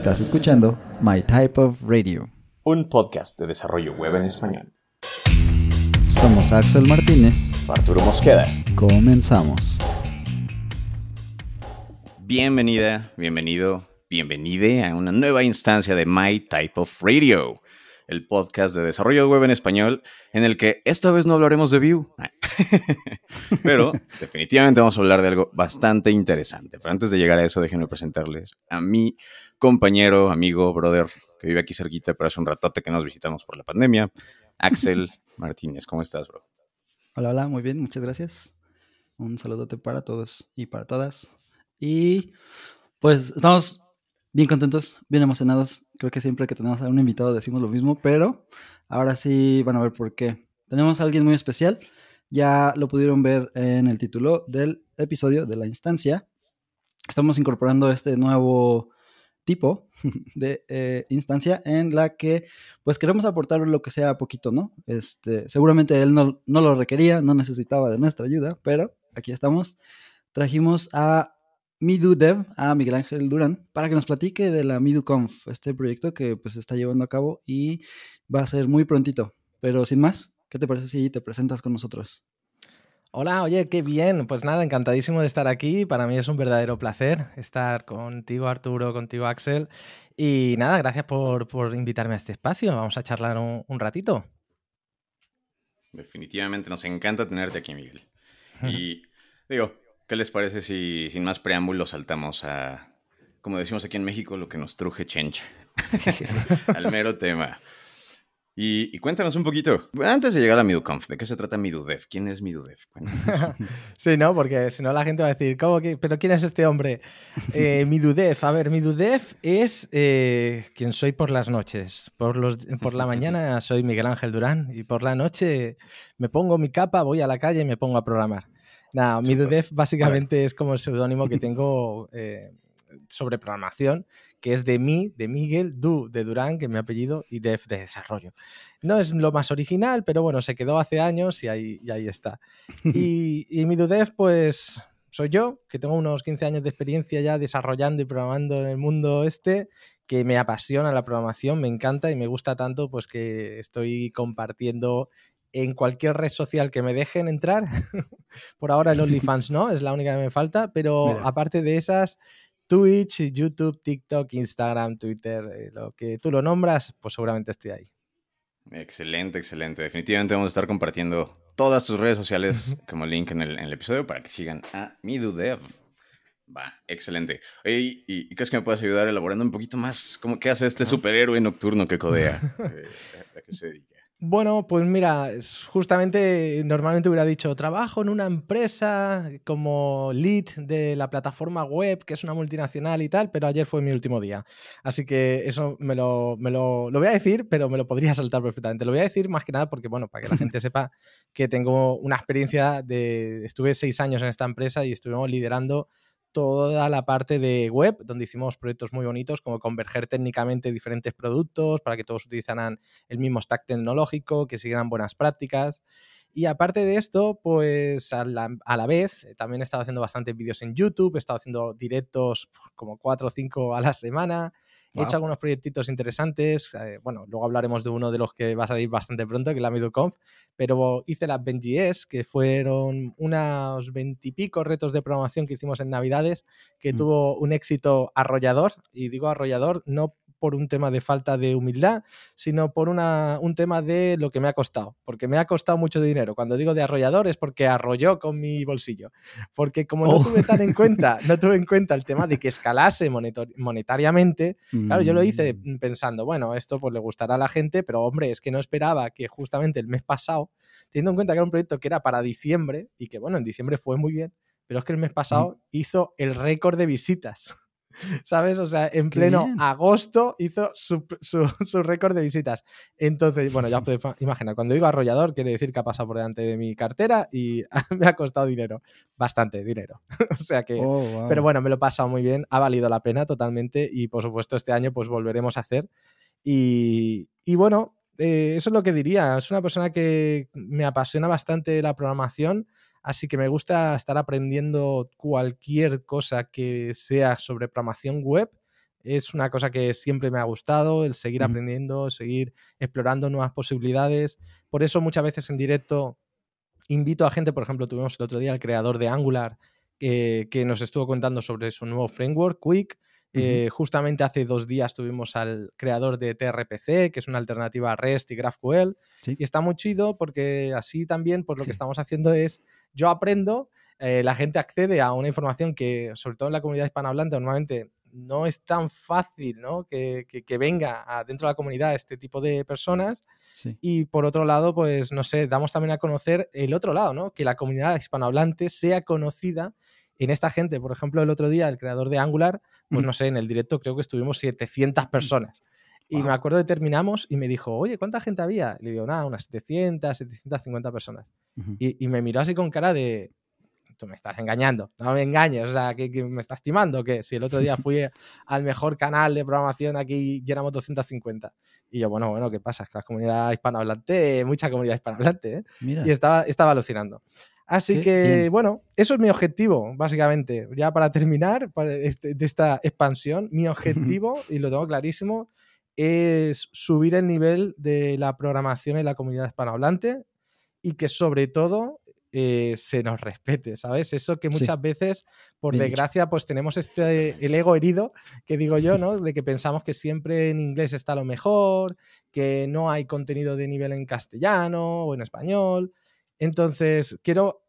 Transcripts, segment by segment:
Estás escuchando My Type of Radio, un podcast de desarrollo web en español. Somos Axel Martínez, Arturo Mosqueda. Comenzamos. Bienvenida, bienvenido, bienvenide a una nueva instancia de My Type of Radio, el podcast de desarrollo web en español, en el que esta vez no hablaremos de Vue, pero definitivamente vamos a hablar de algo bastante interesante. Pero antes de llegar a eso, déjenme presentarles a mi compañero, amigo, brother, que vive aquí cerquita, pero hace un ratote que nos visitamos por la pandemia, Axel Martínez. ¿Cómo estás, bro? Hola, hola, muy bien, muchas gracias. Un saludote para todos y para todas. Y pues estamos bien contentos, bien emocionados. Creo que siempre que tenemos a un invitado decimos lo mismo, pero ahora sí van a ver por qué. Tenemos a alguien muy especial. Ya lo pudieron ver en el título del episodio de la instancia. Estamos incorporando este nuevo tipo de eh, instancia en la que pues queremos aportar lo que sea poquito, ¿no? Este, seguramente él no, no lo requería, no necesitaba de nuestra ayuda, pero aquí estamos. Trajimos a MiduDev, a Miguel Ángel Durán, para que nos platique de la MiduConf, este proyecto que pues está llevando a cabo y va a ser muy prontito. Pero sin más, ¿qué te parece si te presentas con nosotros? Hola, oye, qué bien. Pues nada, encantadísimo de estar aquí. Para mí es un verdadero placer estar contigo, Arturo, contigo, Axel. Y nada, gracias por, invitarme a este espacio. Vamos a charlar un, ratito. Definitivamente nos encanta tenerte aquí, Miguel. Y digo, ¿qué les parece si sin más preámbulos saltamos a, como decimos aquí en México, lo que nos truje chencha? Al mero tema. Y, cuéntanos un poquito, antes de llegar a MiduConf, ¿de qué se trata MiduDev? ¿Quién es MiduDev? sí, ¿no? Porque si no la gente va a decir, ¿cómo que, ¿pero quién es este hombre? Eh, MiduDev, a ver, MiduDev es eh, quien soy por las noches. Por, los, por la mañana soy Miguel Ángel Durán y por la noche me pongo mi capa, voy a la calle y me pongo a programar. Nada, MiduDev básicamente es como el seudónimo que tengo eh, sobre programación que es de mí, de Miguel, Du de Durán, que es mi apellido, y Dev de desarrollo. No es lo más original, pero bueno, se quedó hace años y ahí, ahí está. Y, y mi DuDev, pues soy yo, que tengo unos 15 años de experiencia ya desarrollando y programando en el mundo este, que me apasiona la programación, me encanta y me gusta tanto, pues que estoy compartiendo en cualquier red social que me dejen entrar. Por ahora el OnlyFans no, es la única que me falta, pero aparte de esas, Twitch, YouTube, TikTok, Instagram, Twitter, eh, lo que tú lo nombras, pues seguramente estoy ahí. Excelente, excelente. Definitivamente vamos a estar compartiendo todas tus redes sociales como link en el, episodio para que sigan a MiduDev. Va, excelente. Oye, ¿y, crees que me puedes ayudar elaborando un poquito más cómo qué hace este superhéroe nocturno que codea? Eh, ¿A qué se dedica? Bueno, pues mira, justamente normalmente hubiera dicho, trabajo en una empresa como lead de la plataforma web, que es una multinacional y tal, pero ayer fue mi último día. Así que eso me lo, me lo, lo voy a decir, pero me lo podría saltar perfectamente. Lo voy a decir más que nada porque, bueno, para que la gente sepa que tengo una experiencia de, estuve seis años en esta empresa y estuvimos liderando toda la parte de web, donde hicimos proyectos muy bonitos como converger técnicamente diferentes productos para que todos utilizaran el mismo stack tecnológico, que siguieran buenas prácticas. Y aparte de esto, pues a la, a la, vez, eh, también he estado haciendo bastantes vídeos en YouTube, he estado haciendo directos como cuatro o cinco a la semana, he hecho algunos proyectitos interesantes, eh, bueno, luego hablaremos de uno de los que va a salir bastante pronto, que es la MidulConf, pero hice las BenJS, que fueron unos veintipico retos de programación que hicimos en Navidades, que mm. tuvo un éxito arrollador, y digo arrollador no por un tema de falta de humildad, sino por una, un tema de lo que me ha costado, porque me ha costado mucho dinero. Cuando digo de arrollador es porque arrolló con mi bolsillo, porque como no oh. tuve tan en cuenta, no tuve en cuenta el tema de que escalase monetariamente, claro, yo lo hice mm. pensando, bueno, esto pues le gustará a la gente, pero hombre, es que no esperaba que justamente el mes pasado, teniendo en cuenta que era un proyecto que era para diciembre y que bueno, en diciembre fue muy bien, pero es que el mes pasado mm. hizo el récord de visitas. ¿Sabes? O sea, en pleno agosto hizo su, récord de visitas. Entonces, bueno, ya podéis imaginar, cuando digo arrollador, quiere decir que ha pasado por delante de mi cartera y me ha costado dinero. Bastante dinero. o sea que. Oh, pero bueno, me lo he pasado muy bien, ha valido la pena totalmente y por supuesto este año pues volveremos a hacer. Y, bueno, eh, eso es lo que diría. Es una persona que me apasiona bastante la programación Así que me gusta estar aprendiendo cualquier cosa que sea sobre programación web, Es una cosa que siempre me ha gustado, el seguir aprendiendo, seguir explorando nuevas posibilidades. Por eso muchas veces en directo invito a gente, por ejemplo, tuvimos el otro día al creador de Angular eh, que nos estuvo contando sobre su nuevo framework, Quick. Eh, justamente hace dos días tuvimos al creador de TRPC, que es una alternativa a REST y GraphQL. Sí. Y está muy chido porque así también, pues lo que estamos haciendo es, yo aprendo, eh, la gente accede a una información que, sobre todo en la comunidad hispanohablante, normalmente no es tan fácil ¿no? Que, que- que venga a- dentro de la comunidad este tipo de personas. Sí. Y por otro lado, pues no sé, damos también a conocer el otro lado, ¿no? Que la comunidad hispanohablante sea conocida en esta gente. Por ejemplo, el otro día, el creador de Angular, pues Ujú. no sé, en el directo creo que estuvimos 700 personas. Y me Wow. acuerdo que terminamos y me dijo, oye, ¿cuánta gente había? Le digo, nada, unas 700, 750 personas. Ujú. Y, y me miró así con cara de, tú me estás engañando, no me engañes, o sea, que, que me estás timando, que si el otro día fui al mejor canal de programación aquí y éramos 250. Y yo, bueno, bueno, ¿qué pasa? Es que la comunidad hispanohablante, mucha comunidad hispanohablante, ¿eh? Mira. Y estaba, estaba alucinando. Así Qué que, bien. bueno, eso es mi objetivo, básicamente. Ya para terminar para este- de esta expansión, mi objetivo, y lo tengo clarísimo, es subir el nivel de la programación en la comunidad hispanohablante y que sobre todo eh, se nos respete, ¿sabes? Eso que Sí. muchas veces, por Bien desgracia, pues tenemos este, el ego herido, que digo yo, ¿no? De que pensamos que siempre en inglés está lo mejor, que no hay contenido de nivel en castellano o en español. Entonces, quiero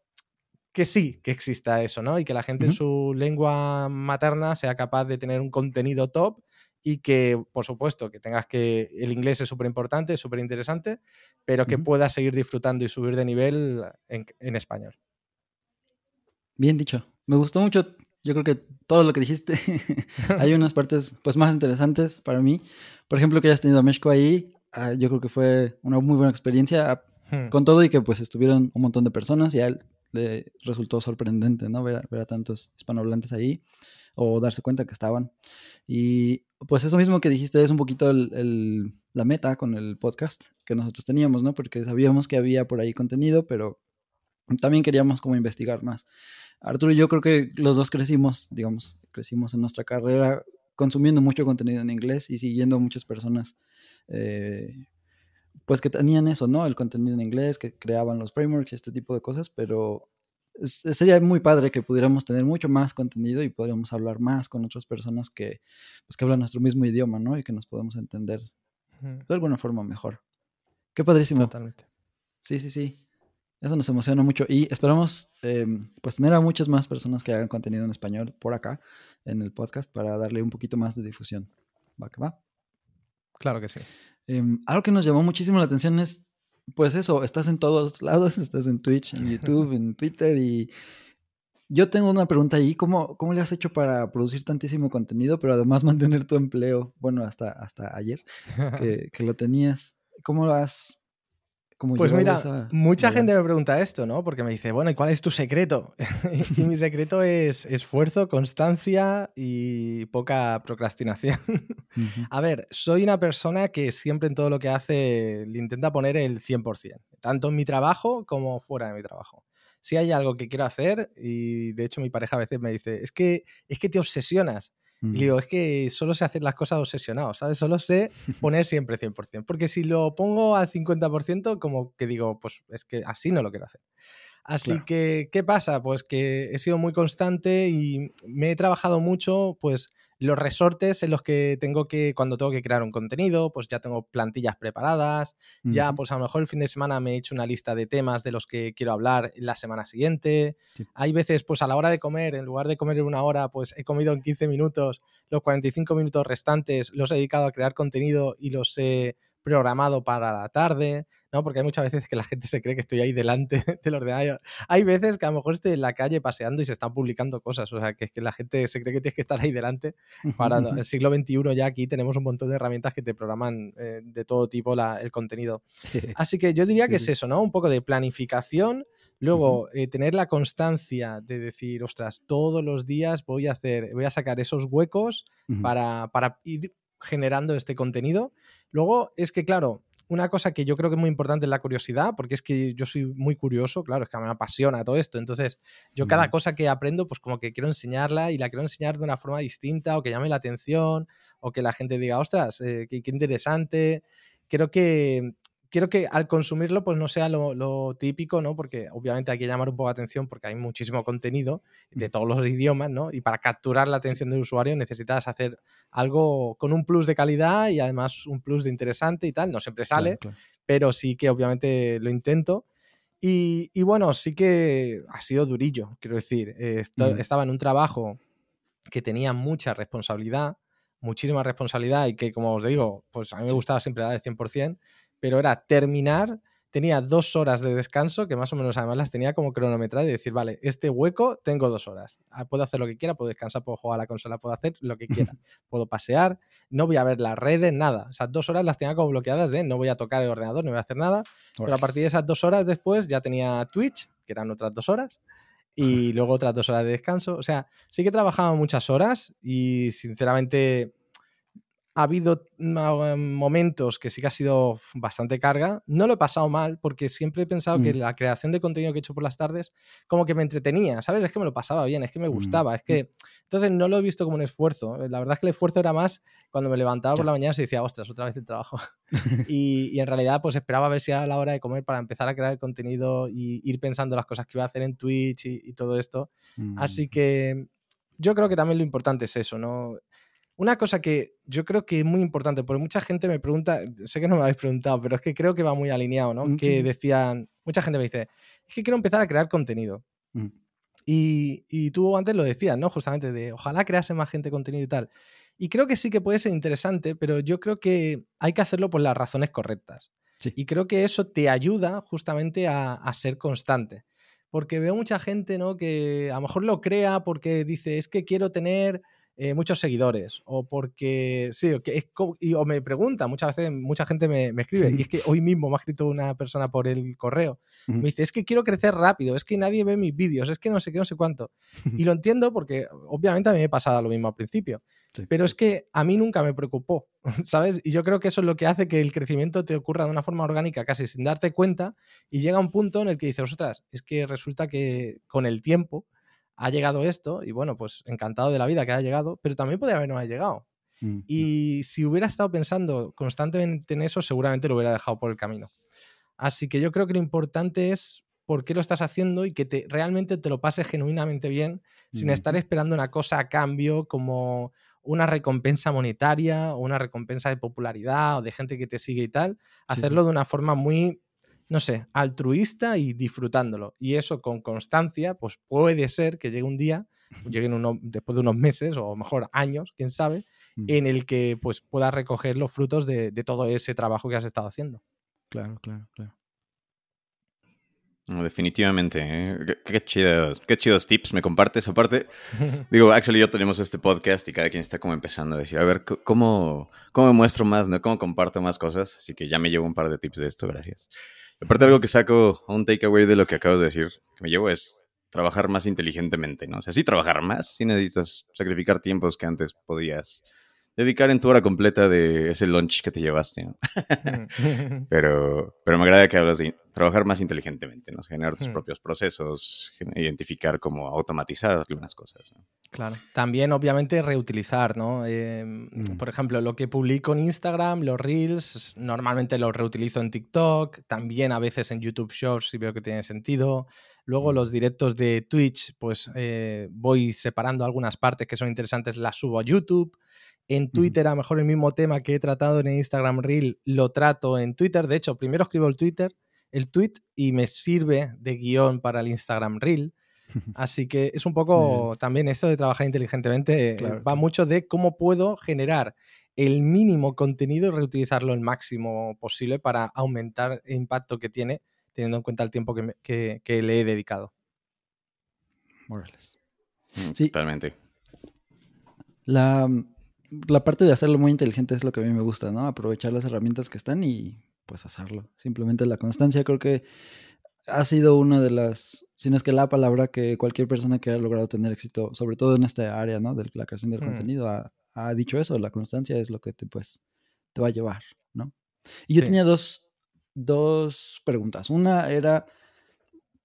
que sí, que exista eso, ¿no? Y que la gente en su lengua materna sea capaz de tener un contenido top y que, por supuesto, que tengas que. El inglés es súper importante, es súper interesante, pero que puedas seguir disfrutando y subir de nivel en, en español. Bien dicho. Me gustó mucho. Yo creo que todo lo que dijiste. Hay unas partes pues más interesantes para mí. Por ejemplo, que hayas tenido a Meshko ahí. ah, yo creo que fue una muy buena experiencia. Con todo y que pues estuvieron un montón de personas y a él le resultó sorprendente, ¿no? Ver, a- tantos hispanohablantes ahí o darse cuenta que estaban. Y pues eso mismo que dijiste es un poquito el- la meta con el podcast que nosotros teníamos, ¿no? Porque sabíamos que había por ahí contenido, pero también queríamos como investigar más. Arturo y yo creo que los dos crecimos, digamos, crecimos en nuestra carrera consumiendo mucho contenido en inglés y siguiendo a muchas personas, eh, pues que tenían eso, ¿no? El contenido en inglés, que creaban los frameworks y este tipo de cosas, pero es- sería muy padre que pudiéramos tener mucho más contenido y podríamos hablar más con otras personas que, pues, que hablan nuestro mismo idioma, ¿no? Y que nos podemos entender de alguna forma mejor. Qué padrísimo. Totalmente. Sí, sí, sí. Eso nos emociona mucho y esperamos eh, pues tener a muchas más personas que hagan contenido en español por acá en el podcast para darle un poquito más de difusión. Va que va. Claro que sí. Em, algo que nos llamó muchísimo la atención es, pues eso, estás en todos lados, estás en Twitch, en YouTube, en Twitter y yo tengo una pregunta ahí, ¿cómo, cómo le has hecho para producir tantísimo contenido, pero además mantener tu empleo? Bueno, hasta, hasta ayer que, que lo tenías. ¿Cómo lo has... Pues mira, esa mucha gente me pregunta esto, ¿no? Porque me dice, bueno, ¿y cuál es tu secreto? y mi secreto es esfuerzo, constancia y poca procrastinación. A ver, soy una persona que siempre en todo lo que hace le intenta poner el 100%, tanto en mi trabajo como fuera de mi trabajo. Si hay algo que quiero hacer, y de hecho mi pareja a veces me dice, es que, es que te obsesionas. Y digo, es que solo sé hacer las cosas obsesionado, ¿sabes? Solo sé poner siempre 100%. Porque si lo pongo al 50%, como que digo, pues es que así no lo quiero hacer. Así Claro. que, ¿qué pasa? Pues que he sido muy constante y me he trabajado mucho, pues los resortes en los que tengo que, cuando tengo que crear un contenido, pues ya tengo plantillas preparadas, ya pues a lo mejor el fin de semana me he hecho una lista de temas de los que quiero hablar la semana siguiente. Sí. Hay veces, pues a la hora de comer, en lugar de comer en una hora, pues he comido en 15 minutos, los 45 minutos restantes los he dedicado a crear contenido y los he programado para la tarde, ¿no? Porque hay muchas veces que la gente se cree que estoy ahí delante del ordenador. Hay veces que a lo mejor estoy en la calle paseando y se están publicando cosas, o sea, que es que la gente se cree que tienes que estar ahí delante. Para el siglo XXI ya aquí tenemos un montón de herramientas que te programan eh, de todo tipo la- el contenido. Así que yo diría que es eso, ¿no? Un poco de planificación. Luego, eh, tener la constancia de decir, ostras, todos los días voy a hacer, voy a sacar esos huecos para, para ir generando este contenido. Luego, es que, claro, una cosa que yo creo que es muy importante es la curiosidad, porque es que yo soy muy curioso, claro, es que me apasiona todo esto. Entonces, yo cada cosa que aprendo, pues como que quiero enseñarla y la quiero enseñar de una forma distinta o que llame la atención o que la gente diga, ostras, eh, qué, qué interesante. Creo que quiero que al consumirlo pues no sea lo, típico, ¿no? Porque obviamente hay que llamar un poco la atención porque hay muchísimo contenido de todos los idiomas, ¿no? Y para capturar la atención del usuario necesitas hacer algo con un plus de calidad y además un plus de interesante y tal. No siempre sale, pero sí que obviamente lo intento. Y, bueno, sí que ha sido durillo, quiero decir. Estaba en un trabajo que tenía mucha responsabilidad, muchísima responsabilidad y que, como os digo, pues a mí me gustaba siempre dar el 100%, pero era terminar, tenía dos horas de descanso, que más o menos además las tenía como cronometradas, y decir, vale, este hueco tengo dos horas, ah, puedo hacer lo que quiera, puedo descansar, puedo jugar a la consola, puedo hacer lo que quiera, puedo pasear, no voy a ver las redes, nada. O sea, dos horas las tenía como bloqueadas de no voy a tocar el ordenador, no voy a hacer nada, pero a partir de esas dos horas después ya tenía Twitch, que eran otras dos horas, y luego otras dos horas de descanso. O sea, sí que trabajaba muchas horas y sinceramente ha habido momentos que sí que ha sido bastante carga. No lo he pasado mal porque siempre he pensado que mm. la creación de contenido que he hecho por las tardes como que me entretenía, ¿sabes? Es que me lo pasaba bien, es que me mm, gustaba, es mm. que... Entonces no lo he visto como un esfuerzo. La verdad es que el esfuerzo era más cuando me levantaba por la mañana y decía, ostras, otra vez el trabajo. y, en realidad pues esperaba a ver si era la hora de comer para empezar a crear el contenido y ir pensando las cosas que iba a hacer en Twitch y, y todo esto. Así que yo creo que también lo importante es eso, ¿no? Una cosa que yo creo que es muy importante, porque mucha gente me pregunta, sé que no me habéis preguntado, pero es que creo que va muy alineado, ¿no? Mm, que decían, mucha gente me dice, es que quiero empezar a crear contenido. Mm. Y, y, tú antes lo decías, ¿no? Justamente de ojalá crease más gente contenido y tal. Y creo que sí que puede ser interesante, pero yo creo que hay que hacerlo por las razones correctas. Y creo que eso te ayuda justamente a, a, ser constante. Porque veo mucha gente, ¿no? Que a lo mejor lo crea porque dice, es que quiero tener eh, muchos seguidores o porque, sí, o, que es, o me pregunta, muchas veces mucha gente me, escribe, y es que hoy mismo me ha escrito una persona por el correo, me dice, es que quiero crecer rápido, es que nadie ve mis vídeos, es que no sé qué, no sé cuánto. Y lo entiendo porque obviamente a mí me pasaba lo mismo al principio, pero es que a mí nunca me preocupó, ¿sabes? Y yo creo que eso es lo que hace que el crecimiento te ocurra de una forma orgánica, casi sin darte cuenta, y llega un punto en el que dices, ostras, es que resulta que con el tiempo ha llegado esto y bueno, pues encantado de la vida que ha llegado, pero también podría haber no ha llegado. Mm, y si hubiera estado pensando constantemente en eso, seguramente lo hubiera dejado por el camino. Así que yo creo que lo importante es por qué lo estás haciendo y que te, realmente te lo pases genuinamente bien, sin estar esperando una cosa a cambio como una recompensa monetaria o una recompensa de popularidad o de gente que te sigue y tal. Hacerlo de una forma muy no sé, altruista y disfrutándolo. Y eso con constancia, pues puede ser que llegue un día, lleguen uno, después de unos meses o mejor años, quién sabe, mm. en el que pues puedas recoger los frutos de, todo ese trabajo que has estado haciendo. Claro, claro, claro. definitivamente, ¿eh? qué, chidos, qué chidos tips me compartes. Aparte, digo, Axel y yo tenemos este podcast y cada quien está como empezando a decir, a ver, ¿cómo, cómo me muestro más, ¿no? ¿Cómo comparto más cosas? Así que ya me llevo un par de tips de esto, gracias. Aparte, algo que saco, un takeaway de lo que acabas de decir, que me llevo es trabajar más inteligentemente, ¿no? O sea, sí trabajar más, sí necesitas sacrificar tiempos que antes podías dedicar en tu hora completa de ese lunch que te llevaste, ¿no? Mm. pero, pero me agrada que hablas de trabajar más inteligentemente, ¿no? Generar tus mm. propios procesos, identificar cómo automatizar algunas cosas. Claro. También, obviamente, reutilizar, ¿no? Em, mm. Por ejemplo, lo que publico en Instagram, los Reels, normalmente los reutilizo en TikTok, también a veces en YouTube Shorts si veo que tiene sentido. Luego los directos de Twitch, pues eh, voy separando algunas partes que son interesantes, las subo a YouTube. En Twitter, a lo mejor el mismo tema que he tratado en Instagram Reel, lo trato en Twitter. De hecho, primero escribo el Twitter, el tweet, y me sirve de guion para el Instagram Reel. Así que es un poco también eso de trabajar inteligentemente. Eh, va mucho de cómo puedo generar el mínimo contenido y reutilizarlo el máximo posible para aumentar el impacto que tiene, teniendo en cuenta el tiempo que, que, le he dedicado. Morales. Mm, sí. Totalmente. La, la parte de hacerlo muy inteligente es lo que a mí me gusta, ¿no? Aprovechar las herramientas que están y pues hacerlo. Simplemente la constancia creo que ha sido una de las, si no es que la palabra que cualquier persona que ha logrado tener éxito, sobre todo en esta área, ¿no? De la creación del mm. contenido, ha, dicho eso, la constancia es lo que te, pues, te va a llevar, ¿no? Y yo Sí. tenía dos, dos preguntas. Una era,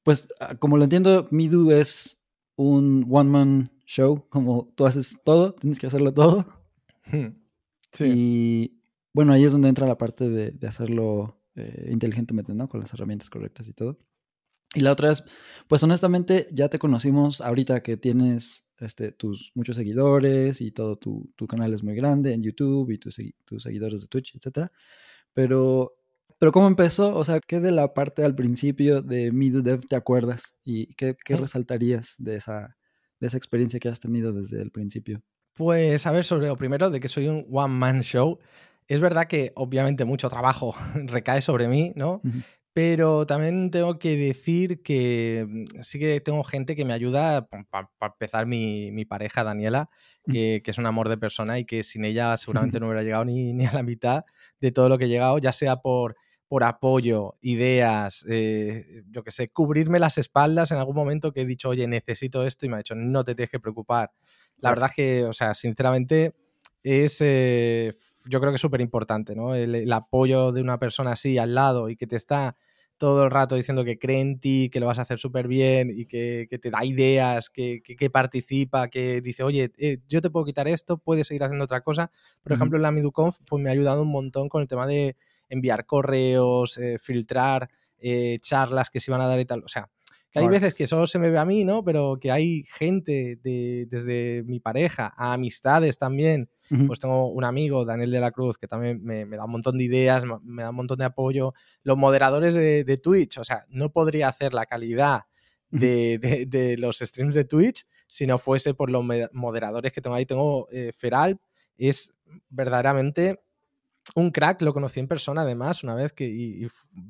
pues, ah, como lo entiendo, Midu es un one-man show, como tú haces todo, tienes que hacerlo todo. Hmm. Sí. Y bueno, ahí es donde entra la parte de, de hacerlo eh, inteligentemente, ¿no? Con las herramientas correctas y todo. Y la otra es, pues honestamente, ya te conocimos ahorita que tienes este, tus muchos seguidores y todo tu, tu canal es muy grande en YouTube y tus, tus seguidores de Twitch, etcétera. Pero, pero ¿cómo empezó? O sea, ¿qué de la parte al principio de MiduDev te acuerdas? ¿Y qué, qué Mm. resaltarías de esa, de esa experiencia que has tenido desde el principio? Pues a ver, sobre lo primero, de que soy un one-man show. Es verdad que obviamente mucho trabajo recae sobre mí, ¿no? Pero también tengo que decir que mm, sí que tengo gente que me ayuda, para empezar mi, mi pareja Daniela, que, que es un amor de persona y que sin ella seguramente no hubiera llegado ni, ni a la mitad de todo lo que he llegado, ya sea por, por apoyo, ideas, eh, yo que sé, cubrirme las espaldas en algún momento que he dicho, oye, necesito esto y me ha dicho, no te tienes que preocupar. La verdad es que, o sea, sinceramente, es, eh, yo creo que es súper importante, ¿no? El, el apoyo de una persona así al lado y que te está todo el rato diciendo que cree en ti, que lo vas a hacer súper bien y que, que te da ideas, que, que- que participa, que dice, oye, eh, yo te puedo quitar esto, puedes seguir haciendo otra cosa. Por ejemplo, la MiduConf pues me ha ayudado un montón con el tema de enviar correos, eh, filtrar eh, charlas que se iban a dar y tal. O sea, que hay veces que solo se me ve a mí, ¿no? Pero que hay gente de- desde mi pareja a amistades también. Pues tengo un amigo, Daniel de la Cruz, que también me, me da un montón de ideas, me, da un montón de apoyo. Los moderadores de, de Twitch, o sea, no podría hacer la calidad de, de- de los streams de Twitch si no fuese por los moderadores que tengo ahí. Tengo eh, Feral, es verdaderamente un crack, lo conocí en persona además una vez, que, y,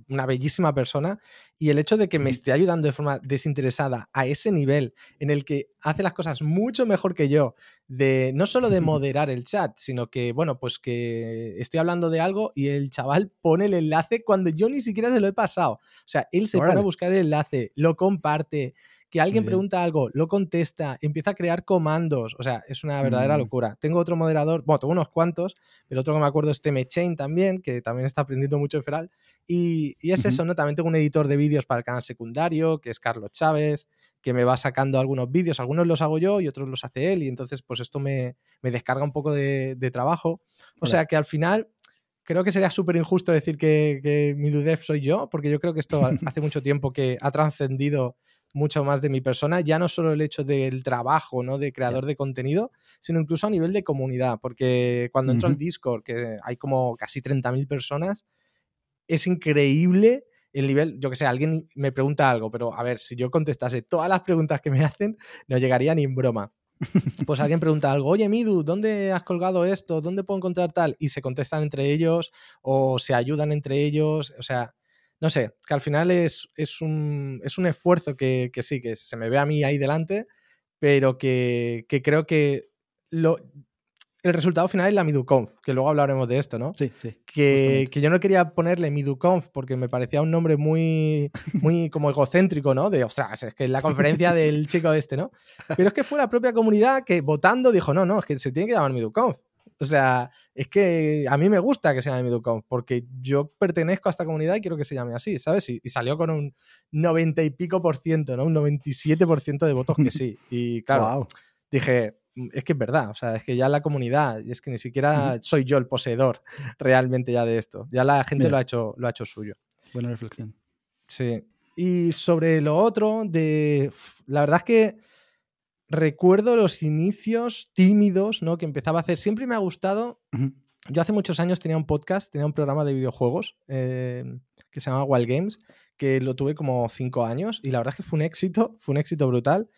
una bellísima persona, y el hecho de que me esté ayudando de forma desinteresada a ese nivel en el que hace las cosas mucho mejor que yo, de no solo de moderar el chat, sino que, bueno, pues que estoy hablando de algo y el chaval pone el enlace cuando yo ni siquiera se lo he pasado. O sea, él se pone Órale. a buscar el enlace, lo comparte, que alguien pregunta algo, lo contesta, empieza a crear comandos, o sea, es una verdadera Mm. locura. Tengo otro moderador, bueno, tengo unos cuantos, el otro que me acuerdo es Temechain también, que también está aprendiendo mucho en Feral. Y, y es eso, ¿no? También tengo un editor de vídeos para el canal secundario, que es Carlos Chávez, que me va sacando algunos vídeos. Algunos los hago yo y otros los hace él. Y entonces, pues esto me, me descarga un poco de, de trabajo. O Claro. sea que al final creo que sería súper injusto decir que, que mi Dudef soy yo, porque yo creo que esto ha- hace mucho tiempo que ha trascendido mucho más de mi persona, ya no solo el hecho del trabajo, ¿no? De creador de contenido, sino incluso a nivel de comunidad, porque cuando entro al. Discord, que hay como casi 30.000 personas, es increíble el nivel, yo que sé, alguien me pregunta algo, pero a ver, si yo contestase todas las preguntas que me hacen, no llegaría ni en broma. Pues alguien pregunta algo, oye Midu, ¿dónde has colgado esto? ¿Dónde puedo encontrar tal? Y se contestan entre ellos o se ayudan entre ellos. O sea, no sé, que al final es, es, un, es un esfuerzo que, que sí, que se me ve a mí ahí delante, pero que, que creo que lo, el resultado final es la MiduConf, que luego hablaremos de esto, ¿no? Sí, sí. que, que yo no quería ponerle MiduConf porque me parecía un nombre muy, muy como egocéntrico, ¿no? De, ostras, es que es la conferencia del chico este, ¿no? Pero es que fue la propia comunidad que votando dijo, no, no, es que se tiene que llamar MiduConf. O sea, es que a mí me gusta que se llame MiduConf porque yo pertenezco a esta comunidad y quiero que se llame así, ¿sabes? Y, y salió con un 90 y pico por ciento, ¿no? Un 97 por ciento de votos que sí. Y claro, dije, "Mm, es que es verdad, o sea, es que ya la comunidad, es que ni siquiera soy yo el poseedor realmente ya de esto, ya la gente Mira. lo ha, hecho, lo ha hecho suyo. Buena reflexión. Sí. Y sobre lo otro, de la verdad es que recuerdo los inicios tímidos, ¿no? Que empezaba a hacer. Siempre me ha gustado. Yo hace muchos años tenía un podcast, tenía un programa de videojuegos eh, que se llamaba Wild Games, que lo tuve como cinco años y la verdad es que fue un éxito, fue un éxito brutal.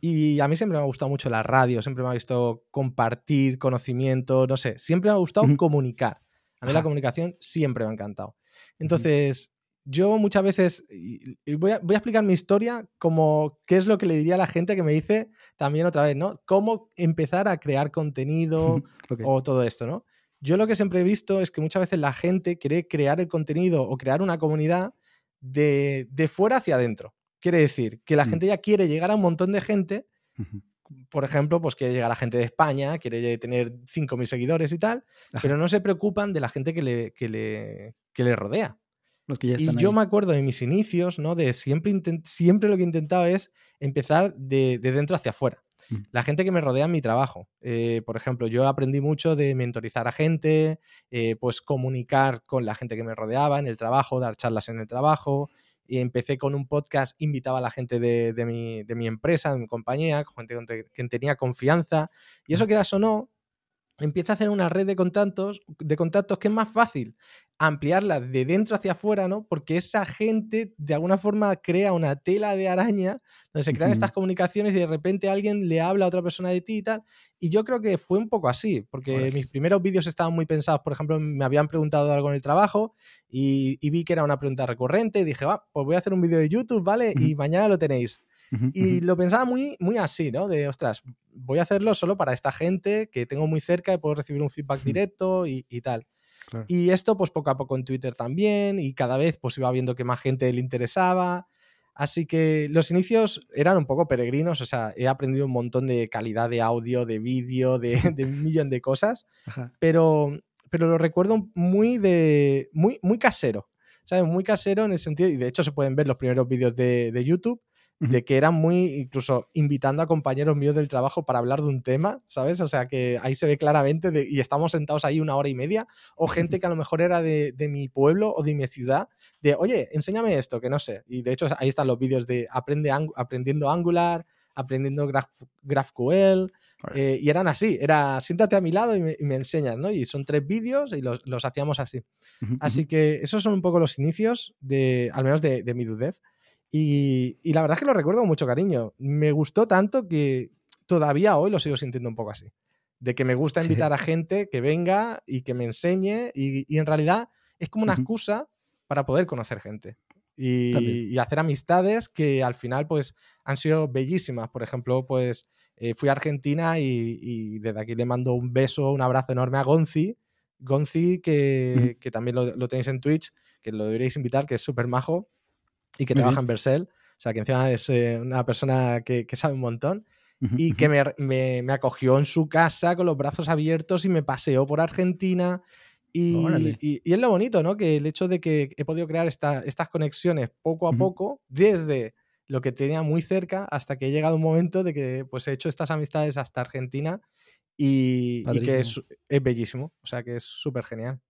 Y a mí siempre me ha gustado mucho la radio, siempre me ha visto compartir conocimiento, no sé, siempre me ha gustado comunicar. A mí la comunicación siempre me ha encantado. Entonces, yo muchas veces, y y voy a, voy a explicar mi historia como qué es lo que le diría a la gente que me dice también otra vez, ¿no? Cómo empezar a crear contenido o todo esto, ¿no? Yo lo que siempre he visto es que muchas veces la gente quiere crear el contenido o crear una comunidad de, de fuera hacia adentro. Quiere decir que la Mm. gente ya quiere llegar a un montón de gente por ejemplo, pues quiere llegar a gente de España, quiere tener 5.000 seguidores y tal, pero no se preocupan de la gente que le, que le, que le rodea. Los que ya Y están yo ahí. me acuerdo de mis inicios, ¿no? De siempre, siempre lo que he intentado es empezar de, de dentro hacia afuera. Mm. La gente que me rodea en mi trabajo. Eh, por ejemplo, yo aprendí mucho de mentorizar a gente, eh, pues comunicar con la gente que me rodeaba en el trabajo, dar charlas en el trabajo. Y empecé con un podcast, invitaba a la gente de, de mi, de mi empresa, de mi compañía, gente con quien tenía confianza. Y eso, quieras o no, empieza a hacer una red de contactos, de contactos que es más fácil ampliarla de dentro hacia afuera, ¿no? Porque esa gente de alguna forma crea una tela de araña donde se crean estas comunicaciones y de repente alguien le habla a otra persona de ti y tal. Y yo creo que fue un poco así, porque Órale. mis primeros vídeos estaban muy pensados, por ejemplo, me habían preguntado algo en el trabajo y, y vi que era una pregunta recurrente y dije, va, pues voy a hacer un vídeo de YouTube, ¿vale? Y mañana lo tenéis. Y lo pensaba muy, muy así, ¿no? De, ostras, voy a hacerlo solo para esta gente que tengo muy cerca y puedo recibir un feedback directo y, y tal. Claro. Y esto, pues poco a poco en Twitter también, y cada vez pues iba viendo que más gente le interesaba. Así que los inicios eran un poco peregrinos, o sea, he aprendido un montón de calidad de audio, de vídeo, de, de un millón de cosas, Ajá. pero, pero lo recuerdo muy de. muy, muy casero. ¿Sabes? Muy casero en el sentido, y de hecho se pueden ver los primeros vídeos de, de YouTube. De que eran muy, incluso invitando a compañeros míos del trabajo para hablar de un tema, ¿sabes? O sea que ahí se ve claramente, de- y estamos sentados ahí una hora y media, o gente que a lo mejor era de, de mi pueblo o de mi ciudad, de, oye, enséñame esto, que no sé. Y de hecho ahí están los vídeos de aprende, aprendiendo Angular, aprendiendo Graph- GraphQL, eh, y eran así, era siéntate a mi lado y me, y me enseñas, ¿no? Y son tres vídeos y los, los hacíamos así. Así que esos son un poco los inicios, de, al menos de, de mi Dudev. Y, y la verdad es que lo recuerdo con mucho cariño. Me gustó tanto que todavía hoy lo sigo sintiendo un poco así. De que me gusta invitar a gente que venga y que me enseñe. Y, y en realidad es como una excusa para poder conocer gente. Y, hacer amistades que al final pues han sido bellísimas. Por ejemplo, pues eh, fui a Argentina y, y desde aquí le mando un beso, un abrazo enorme a Gonzi. Gonzi, que, también lo, lo tenéis en Twitch, que lo deberíais invitar, que es súper majo y que Muy trabaja bien. en Vercel. O sea, que encima es eh, una persona que, que sabe un montón y que me, me- me acogió en su casa con los brazos abiertos y me paseó por Argentina. Y, y- y es lo bonito, ¿no? Que el hecho de que he podido crear esta- estas conexiones poco a poco, desde lo que tenía muy cerca hasta que he llegado un momento de que pues he hecho estas amistades hasta Argentina y, y que es, es bellísimo. O sea, que es súper genial.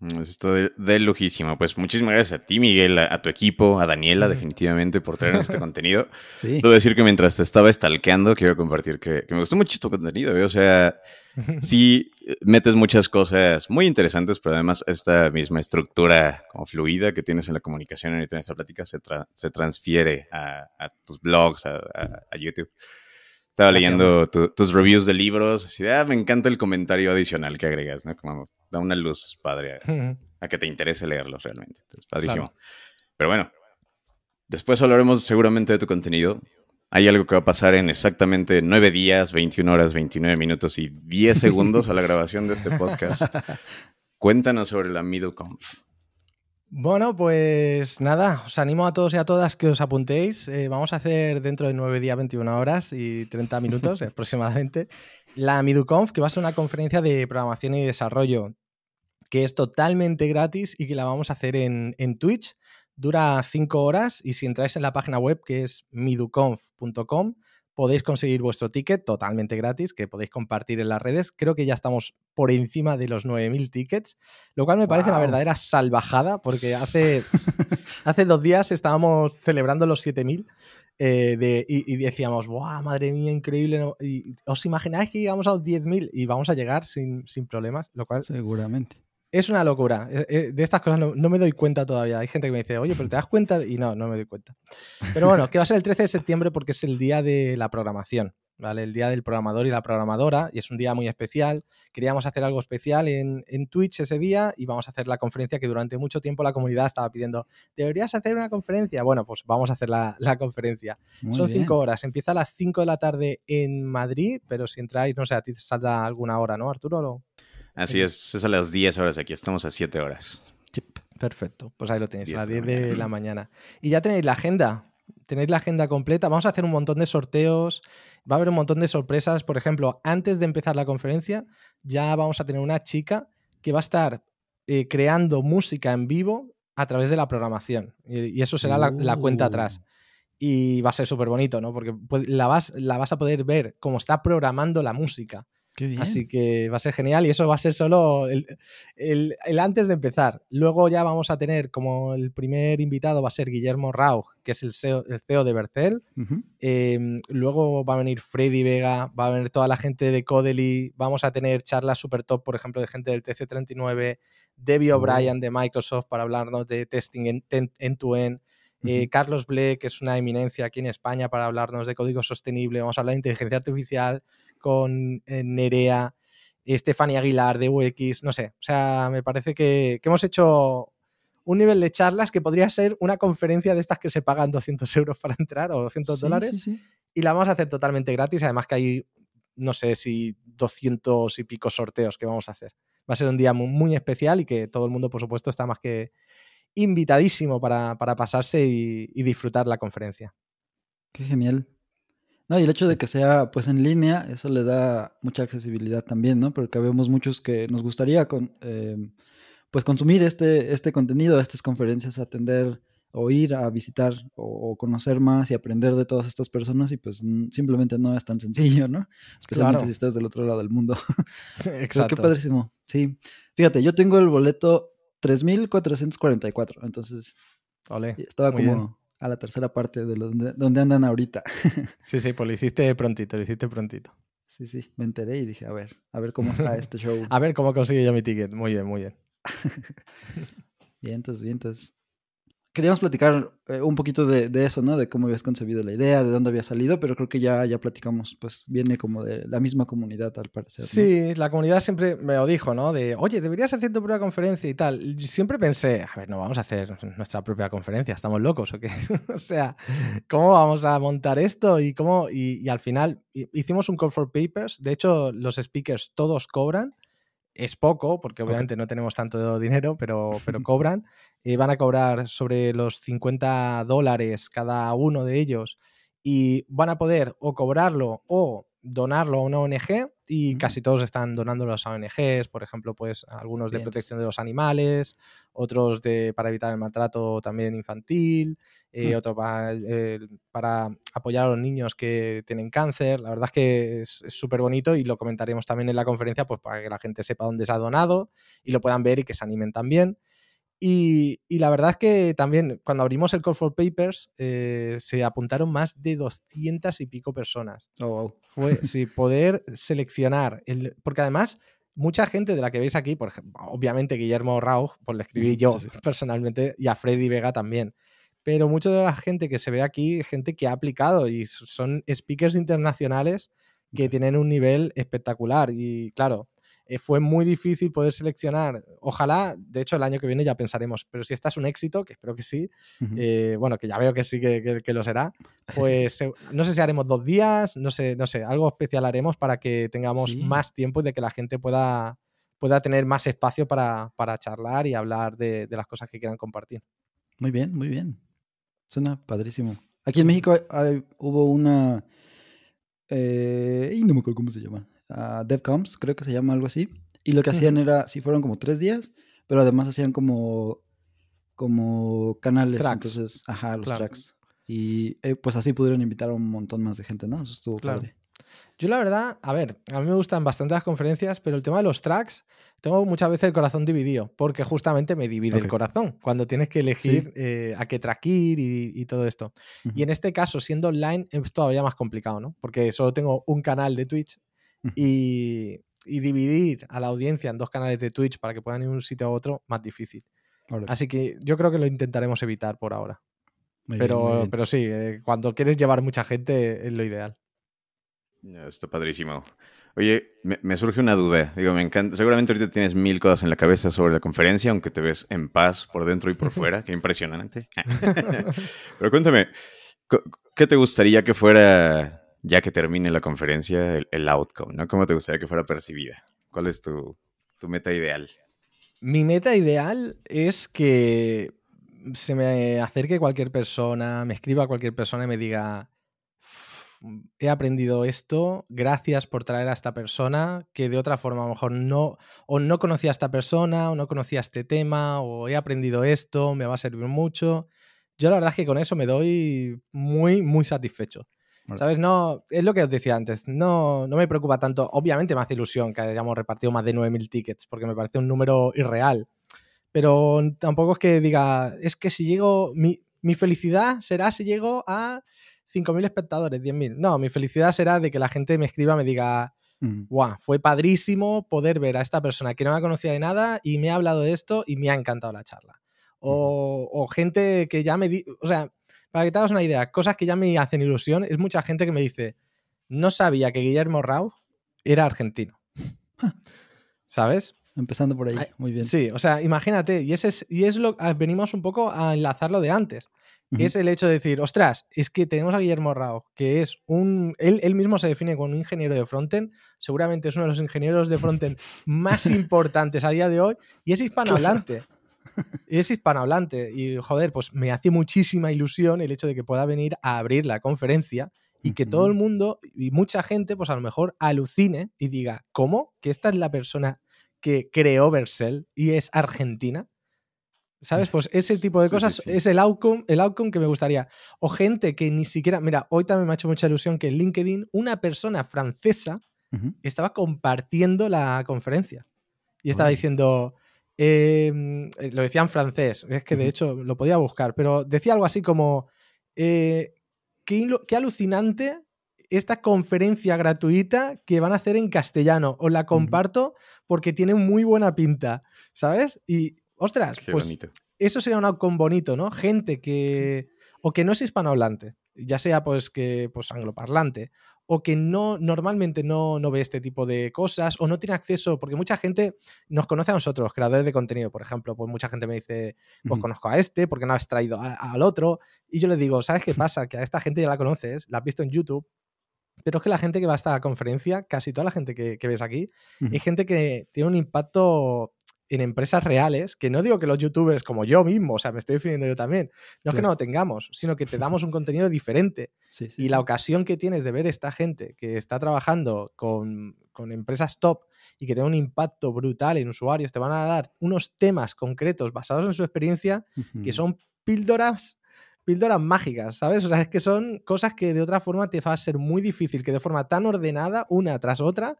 Mm, Eso está de, de lujísimo. Pues muchísimas gracias a ti, Miguel, a, a tu equipo, a Daniela, definitivamente, por traernos este contenido. Sí. Debo decir que mientras te estaba stalkeando, quiero compartir que, que me gustó mucho tu contenido. ¿eh? O sea, sí eh, metes muchas cosas muy interesantes, pero además esta misma estructura como fluida que tienes en la comunicación ahorita en esta plática se, tra- se transfiere a, a tus blogs, a YouTube. Estaba leyendo tu- tus reviews de libros, así de, "Ah, me encanta el comentario adicional que agregas, ¿no? Como da una luz padre a, a que te interese leerlos realmente. Entonces, padrísimo. Claro. Pero bueno, después hablaremos seguramente de tu contenido. Hay algo que va a pasar en exactamente 9 días, 21 horas, 29 minutos y 10 segundos a la grabación de este podcast. Cuéntanos sobre la MidoConf. Bueno, pues nada, os animo a todos y a todas que os apuntéis. Eh, vamos a hacer dentro de 9 días, 21 horas y 30 minutos aproximadamente la MiduConf, que va a ser una conferencia de programación y desarrollo que es totalmente gratis y que la vamos a hacer en, en Twitch. Dura 5 horas y si entráis en la página web que es miduconf.com podéis conseguir vuestro ticket totalmente gratis que podéis compartir en las redes. Creo que ya estamos por encima de los 9.000 tickets, lo cual me parece una verdadera salvajada porque hace, hace dos días estábamos celebrando los 7.000 eh, de- y, y decíamos, ¡buah, madre mía, increíble! ¿no?". Y, ¿Os imagináis que llegamos a los 10.000 y vamos a llegar sin, sin problemas? Lo cual Seguramente. Es una locura. Eh, eh, De estas cosas no, no me doy cuenta todavía. Hay gente que me dice, oye, pero ¿te das cuenta? Y no, no me doy cuenta. Pero bueno, que va a ser el 13 de septiembre porque es el día de la programación, ¿vale? El día del programador y la programadora y es un día muy especial. Queríamos hacer algo especial en, en Twitch ese día y vamos a hacer la conferencia que durante mucho tiempo la comunidad estaba pidiendo, ¿deberías hacer una conferencia? Bueno, pues vamos a hacer la, la conferencia. Muy Son bien. cinco horas. Empieza a las 5 de la tarde en Madrid, pero si entráis, no sé, a ti te saldrá alguna hora, ¿no, Arturo? ¿O- Así es, es a las 10 horas aquí, estamos a 7 horas. Chip. Perfecto, pues ahí lo tenéis, a las 10 10 de la de mañana. la mañana. Y ya tenéis la agenda. tenéis la agenda completa. Vamos a hacer un montón de sorteos, va a haber un montón de sorpresas. Por ejemplo, antes de empezar la conferencia, ya vamos a tener una chica que va a estar eh, creando música en vivo a través de la programación. Y, eso será la, cuenta atrás. Uh. Y va a ser súper bonito, ¿no? Porque la vas, la vas a poder ver cómo está programando la música. Qué bien. Así que va a ser genial y eso va a ser solo el, el- el antes de empezar. Luego ya vamos a tener como el primer invitado va a ser Guillermo Rauch, que es el CEO, el CEO de Bercel. Eh, luego va a venir Freddy Vega, va a venir toda la gente de Codely, vamos a tener charlas super top, por ejemplo, de gente del TC39, Debbie Oh. O'Brien de Microsoft para hablarnos de testing en- en- end-to-end. Eh. Carlos Ble, que es una eminencia aquí en España para hablarnos de código sostenible. Vamos a hablar de inteligencia artificial con eh, Nerea, Estefania Aguilar de UX, no sé. O sea, me parece que, que hemos hecho un nivel de charlas que podría ser una conferencia de estas que se pagan 200 euros para entrar o 200 Sí, dólares sí, sí. y la vamos a hacer totalmente gratis. Además que hay, no sé si 200 y pico sorteos que vamos a hacer. Va a ser un día muy, muy especial y que todo el mundo, por supuesto, está más que invitadísimo para, para pasarse y, y disfrutar la conferencia. Qué genial. No, y el hecho de que sea pues en línea, eso le da mucha accesibilidad también, ¿no? Porque vemos muchos que nos gustaría con, eh, pues consumir este, este contenido, estas conferencias, atender o ir a visitar o, o conocer más y aprender de todas estas personas y pues simplemente no es tan sencillo, ¿no? Especialmente Claro. si estás del otro lado del mundo. Pero qué Exacto. padrísimo. Sí. Fíjate, yo tengo el boleto 3444, entonces estaba como bien. a la tercera parte de donde, donde andan ahorita. Sí, sí, pues lo hiciste prontito, lo hiciste prontito. Sí, sí, me enteré y dije, a ver, a ver cómo está este show. A ver cómo consigo yo mi ticket. Muy bien, muy bien. Vientos, vientos. Queríamos platicar eh, un poquito de, eso, ¿no? De cómo habías concebido la idea, de dónde había salido, pero creo que ya, ya platicamos, pues viene como de la misma comunidad al parecer. Sí, la comunidad siempre me lo dijo, ¿no? De, oye, deberías hacer tu propia conferencia y tal. Siempre pensé, a ver, no vamos a hacer nuestra propia conferencia, ¿estamos locos o qué? o sea, ¿cómo vamos a montar esto? Y, cómo, y, y al final hi- hicimos un call for papers. De hecho, los speakers todos cobran. Es poco, porque obviamente no tenemos tanto dinero, pero, pero cobran. Eh, van a cobrar sobre los 50 dólares cada uno de ellos y van a poder o cobrarlo o donarlo a una ONG y casi todos están donándolo a ONGs, por ejemplo, pues algunos de Bien. protección de los animales, otros de para evitar el maltrato también infantil, eh, Mm. otro para, eh, para apoyar a los niños que tienen cáncer. La verdad es que es súper bonito y lo comentaremos también en la conferencia pues para que la gente sepa dónde se ha donado y lo puedan ver y que se animen también. Y, y la verdad es que también cuando abrimos el Call for Papers eh, se apuntaron más de 200 y pico personas. Oh, wow. Fue sí, poder seleccionar, el, porque además mucha gente de la que veis aquí, por ejemplo, obviamente Guillermo Rauch, pues le escribí yo sí, sí. personalmente y a Freddy Vega también. Pero mucha de la gente que se ve aquí, gente que ha aplicado y son speakers internacionales que tienen un nivel espectacular. Y claro, eh, fue muy difícil poder seleccionar. Ojalá, de hecho, el año que viene ya pensaremos, pero si esta es un éxito, que espero que sí, eh, bueno, que ya veo que sí que, que- que lo será, pues eh, no sé si haremos dos días, no sé, no sé, algo especial haremos para que tengamos Sí. más tiempo y de que la gente pueda, pueda tener más espacio para, para charlar y hablar de, de las cosas que quieran compartir. Muy bien, muy bien. Suena padrísimo. Aquí en México hay- hubo una. Eh, y no me acuerdo cómo se llama. Ah, DevComs, creo que se llama algo así. Y lo que hacían Ujú. era, sí, fueron como tres días, pero además hacían como, como canales. Tracks. Entonces, ajá, los Claro. tracks. Y eh, pues así pudieron invitar a un montón más de gente, ¿no? Eso estuvo Claro. padre. Yo la verdad, a ver, a mí me gustan bastante las conferencias, pero el tema de los tracks, tengo muchas veces el corazón dividido, porque justamente me divide Ok. el corazón cuando tienes que elegir eh, a qué track ir y, y todo esto. Ujú. Y en este caso, siendo online, es todavía más complicado, ¿no? Porque solo tengo un canal de Twitch. y, y dividir a la audiencia en dos canales de Twitch para que puedan ir de un sitio a otro, más difícil. Así que yo creo que lo intentaremos evitar por ahora. Muy Pero, bien. pero sí, eh, cuando quieres llevar mucha gente es lo ideal. Está padrísimo. Oye, me, me surge una duda. Digo, me encanta. Seguramente ahorita tienes mil cosas en la cabeza sobre la conferencia, aunque te ves en paz por dentro y por fuera. Qué impresionante. Pero cuéntame, ¿qué te gustaría que fuera, ya que termine la conferencia, el, el outcome? ¿no? ¿Cómo te gustaría que fuera percibida? ¿Cuál es tu, tu meta ideal? Mi meta ideal es que se me acerque cualquier persona, me escriba cualquier persona y me diga, he aprendido esto, gracias por traer a esta persona, que de otra forma a lo mejor no, o no conocía a esta persona, o no conocía este tema, o he aprendido esto, me va a servir mucho. Yo la verdad es que con eso me doy muy, muy satisfecho. ¿Sabes? No, es lo que os decía antes, no, no me preocupa tanto, obviamente me hace ilusión que hayamos repartido más de 9.000 tickets, porque me parece un número irreal, pero tampoco es que diga, es que si llego, mi, mi felicidad será si llego a 5.000 espectadores, 10.000. No, mi felicidad será de que la gente me escriba, me diga, guau, fue padrísimo poder ver a esta persona que no me conocía de nada y me ha hablado de esto y me ha encantado la charla. O, o gente que ya me... Di o sea, para que te hagas una idea, cosas que ya me hacen ilusión, es mucha gente que me dice, no sabía que Guillermo Rauch era argentino. ¿Sabes? Empezando por ahí, muy bien. Sí, o sea, imagínate, y, ese es, y es lo venimos un poco a enlazar lo de antes. Es el hecho de decir, ostras, es que tenemos a Guillermo Rao, que es un. Él, él mismo se define como un ingeniero de frontend, seguramente es uno de los ingenieros de frontend más importantes a día de hoy, y es hispanohablante. es hispanohablante. Y joder, pues me hace muchísima ilusión el hecho de que pueda venir a abrir la conferencia y que todo el mundo y mucha gente, pues a lo mejor alucine y diga, ¿cómo? ¿Que esta es la persona que creó Vercel y es argentina? ¿Sabes? Pues ese tipo de cosas es el outcome, el outcome que me gustaría. O gente que ni siquiera. Mira, hoy también me ha hecho mucha ilusión que en LinkedIn una persona francesa estaba compartiendo la conferencia. Y estaba diciendo. Em, eh, lo decía en francés, es que de hecho lo podía buscar, pero decía algo así como. Eh, qué, qué alucinante esta conferencia gratuita que van a hacer en castellano. Os la comparto porque tiene muy buena pinta, ¿sabes? Y ostras, pues eso sería un outcome bonito, ¿no? Gente que. O que no es hispanohablante, ya sea pues que pues angloparlante, o que no normalmente no, no ve este tipo de cosas, o no tiene acceso, porque mucha gente nos conoce a nosotros, creadores de contenido, por ejemplo, pues mucha gente me dice, pues conozco a este, porque no has traído al otro, y yo les digo, ¿sabes qué pasa? Que a esta gente ya la conoces, la has visto en YouTube, pero es que la gente que va a esta conferencia, casi toda la gente que, ves aquí, es gente que tiene un impacto en empresas reales, que no digo que los youtubers como yo mismo, o sea, me estoy definiendo yo también, no es que no lo tengamos, sino que te damos un contenido diferente. y la ocasión que tienes de ver esta gente que está trabajando con, empresas top y que tiene un impacto brutal en usuarios, te van a dar unos temas concretos basados en su experiencia que son píldoras píldoras mágicas, ¿sabes? O sea, es que son cosas que de otra forma te va a ser muy difícil que de forma tan ordenada, una tras otra,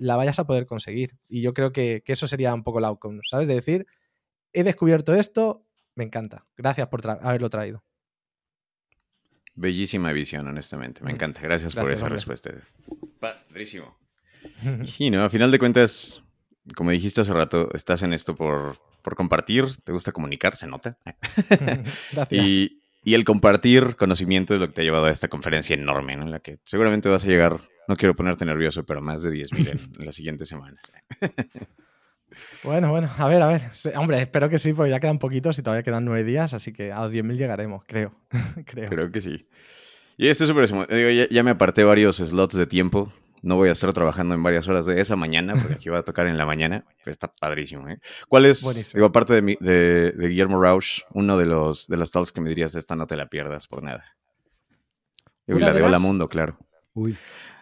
la vayas a poder conseguir. Y yo creo que, eso sería un poco el outcome, ¿sabes? De decir, he descubierto esto, me encanta. Gracias por haberlo traído. Bellísima visión, honestamente. Me encanta. Gracias, por esa respuesta. Padrísimo. sí, ¿no? A final de cuentas, como dijiste hace rato, estás en esto por, por compartir, te gusta comunicar, se nota. Gracias. Y, y, el compartir conocimiento es lo que te ha llevado a esta conferencia enorme, ¿no? En la que seguramente vas a llegar no quiero ponerte nervioso, pero más de 10.000 en, en las siguientes semanas. Bueno, bueno, a ver, a ver. Hombre, espero que sí, porque ya quedan poquitos y todavía quedan nueve días, así que a los 10.000 llegaremos, creo. creo. Creo que sí. Y este es súper... Ya, ya me aparté varios slots de tiempo. No voy a estar trabajando en varias horas de esa mañana, porque aquí va a tocar en la mañana, pero está padrísimo. ¿eh? ¿Cuál es, digo, aparte de, de, de, Guillermo Rausch, uno de los de las talks que me dirías, esta no te la pierdas por nada? Y la de Hola Mundo, claro. Uy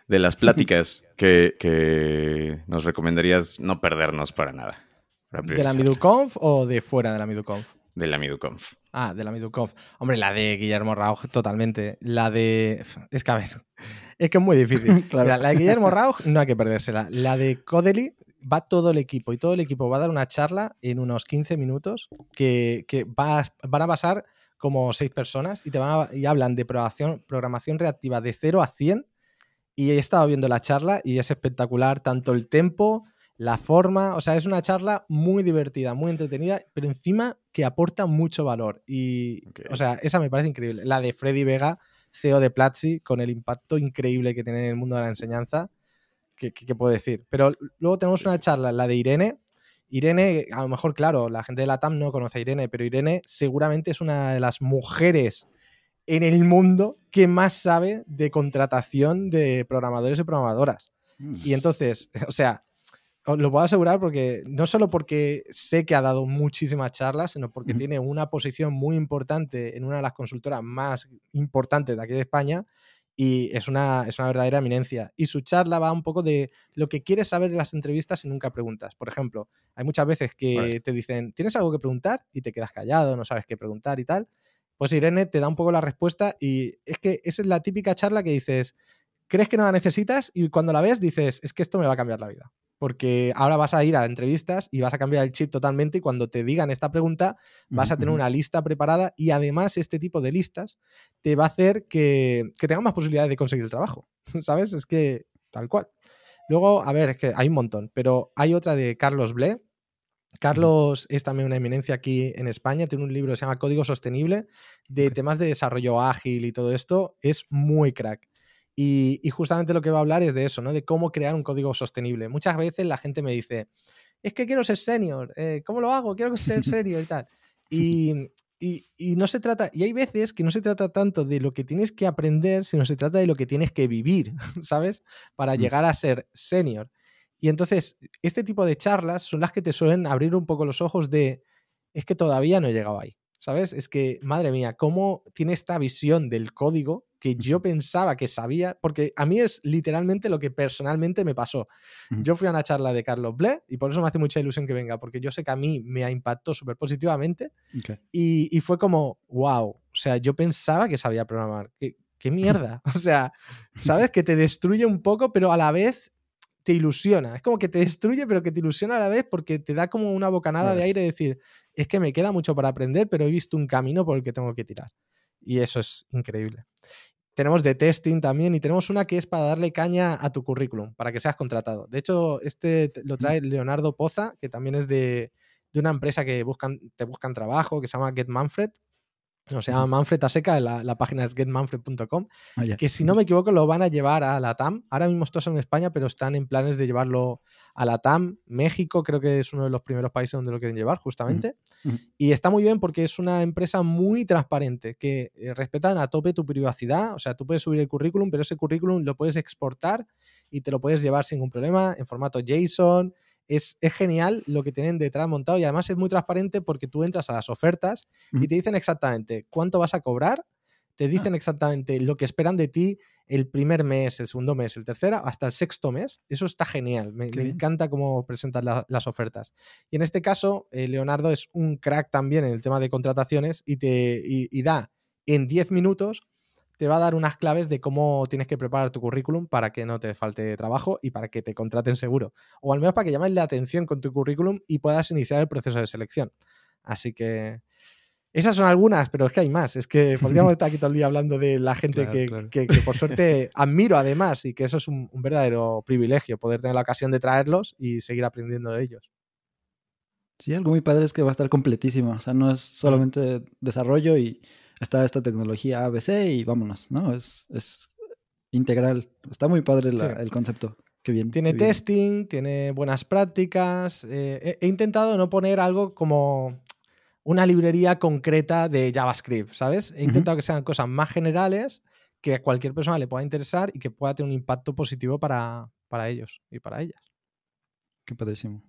de las pláticas que, nos recomendarías no perdernos para nada. ¿De la MiduConf o de fuera de la MiduConf? De la MiduConf. Ah, de la MiduConf. Hombre, la de Guillermo Rauch, totalmente. La de. Es que a ver, es que es muy difícil. la de Guillermo Rauch no hay que perdérsela. La de Codely va todo el equipo y todo el equipo va a dar una charla en unos 15 minutos que, va van a pasar como seis personas y te van y hablan de programación, programación reactiva de 0 a 100 y he estado viendo la charla y es espectacular, tanto el tempo, la forma, o sea, es una charla muy divertida, muy entretenida, pero encima que aporta mucho valor. Y, o sea, esa me parece increíble. La de Freddy Vega, CEO de Platzi, con el impacto increíble que tiene en el mundo de la enseñanza, ¿qué, puedo decir? Pero luego tenemos una charla, la de Irene. Irene, a lo mejor, claro, la gente de la TAM no conoce a Irene, pero Irene seguramente es una de las mujeres en el mundo que más sabe de contratación de programadores y programadoras. Mm. Y entonces, o sea, os lo puedo asegurar porque no solo porque sé que ha dado muchísimas charlas, sino porque tiene una posición muy importante en una de las consultoras más importantes de aquí de España y es una, es una verdadera eminencia. Y su charla va un poco de lo que quieres saber en las entrevistas y nunca preguntas. Por ejemplo, hay muchas veces que Vale. te dicen, ¿tienes algo que preguntar? Y te quedas callado, no sabes qué preguntar y tal. Pues Irene te da un poco la respuesta y es que esa es la típica charla que dices, crees que no la necesitas y cuando la ves dices, es que esto me va a cambiar la vida. Porque ahora vas a ir a entrevistas y vas a cambiar el chip totalmente y cuando te digan esta pregunta vas a tener una lista preparada y además este tipo de listas te va a hacer que, que tengas más posibilidades de conseguir el trabajo. ¿Sabes? Es que tal cual. Luego, a ver, es que hay un montón, pero hay otra de Carlos Ble. Carlos es también una eminencia aquí en España, tiene un libro que se llama Código Sostenible, de temas de desarrollo ágil y todo esto, es muy crack. Y, y justamente lo que va a hablar es de eso, ¿no? De cómo crear un código sostenible. Muchas veces la gente me dice, es que quiero ser senior, eh, ¿cómo lo hago? Quiero ser senior y tal. Y, y- y no se trata, y hay veces que no se trata tanto de lo que tienes que aprender, sino se trata de lo que tienes que vivir, ¿sabes? Para Mm. llegar a ser senior. Y entonces, este tipo de charlas son las que te suelen abrir un poco los ojos de, es que todavía no he llegado ahí, ¿sabes? Es que, madre mía, cómo tiene esta visión del código que yo pensaba que sabía, porque a mí es literalmente lo que personalmente me pasó. Yo fui a una charla de Carlos Ble y por eso me hace mucha ilusión que venga, porque yo sé que a mí me impactó súper positivamente Ok. y, y fue como, wow, o sea, yo pensaba que sabía programar. ¿Qué, qué mierda? O sea, ¿sabes? Que te destruye un poco, pero a la vez te ilusiona. Es como que te destruye, pero que te ilusiona a la vez porque te da como una bocanada de aire de decir, es que me queda mucho para aprender, pero he visto un camino por el que tengo que tirar. Y eso es increíble. Tenemos de testing también y tenemos una que es para darle caña a tu currículum, para que seas contratado. De hecho, este te- lo trae Leonardo Poza, que también es de, de una empresa que buscan, te buscan trabajo, que se llama Get Manfred. O se llama Ujú. Manfred a seca, la, la página es getmanfred.com Ah, que si no me equivoco lo van a llevar a la TAM. Ahora mismo estos son en España, pero están en planes de llevarlo a la TAM. México creo que es uno de los primeros países donde lo quieren llevar, justamente. Y está muy bien porque es una empresa muy transparente, que eh, respetan a tope tu privacidad. O sea, tú puedes subir el currículum, pero ese currículum lo puedes exportar y te lo puedes llevar sin ningún problema en formato JSON. Es, es genial lo que tienen detrás montado y además es muy transparente porque tú entras a las ofertas y te dicen exactamente cuánto vas a cobrar, te dicen exactamente lo que esperan de ti el primer mes, el segundo mes, el tercero, hasta el sexto mes. Eso está genial. Me, encanta cómo presentan la- las ofertas. Y en este caso, eh, Leonardo es un crack también en el tema de contrataciones y te y- y da en 10 minutos te va a dar unas claves de cómo tienes que preparar tu currículum para que no te falte trabajo y para que te contraten seguro. O al menos para que llamen la atención con tu currículum y puedas iniciar el proceso de selección. Así que esas son algunas, pero es que hay más. Es que podríamos estar aquí todo el día hablando de la gente Claro, que, claro. que- que por suerte admiro además y que eso es un, un verdadero privilegio, poder tener la ocasión de traerlos y seguir aprendiendo de ellos. Sí, algo muy padre es que va a estar completísima. O sea, no Mm. es solamente desarrollo y está esta tecnología ABC y vámonos, ¿no? Es, es integral. Está muy padre la- Sí. el concepto. Qué bien. Tiene qué bien. testing, tiene buenas prácticas. eh, he, he intentado no poner algo como una librería concreta de JavaScript, ¿sabes? He intentado que sean cosas más generales que a cualquier persona le pueda interesar y que pueda tener un impacto positivo para, para ellos y para ellas. Qué padrísimo.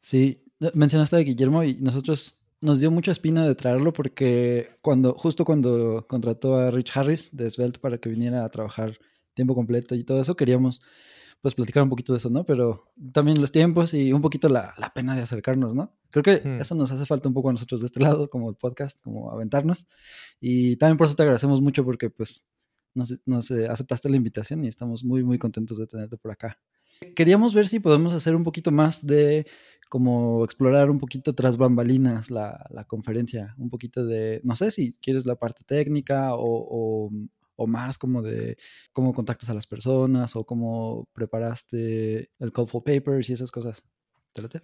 Sí, mencionaste a Guillermo y nosotros nos dio mucha espina de traerlo porque cuando, justo cuando contrató a Rich Harris de Svelte para que viniera a trabajar tiempo completo y todo eso, queríamos pues platicar un poquito de eso, ¿no? Pero también los tiempos y un poquito la, la pena de acercarnos, ¿no? Creo que Hmm. eso nos hace falta un poco a nosotros de este lado, como el podcast, como aventarnos. Y también por eso te agradecemos mucho porque pues nos, nos, eh, aceptaste la invitación y estamos muy, muy contentos de tenerte por acá. Queríamos ver si podemos hacer un poquito más de como explorar un poquito tras bambalinas la, la conferencia, un poquito de, no sé si quieres la parte técnica o, o, o más como de cómo contactas a las personas o cómo preparaste el call for papers y esas cosas. ¿Te late?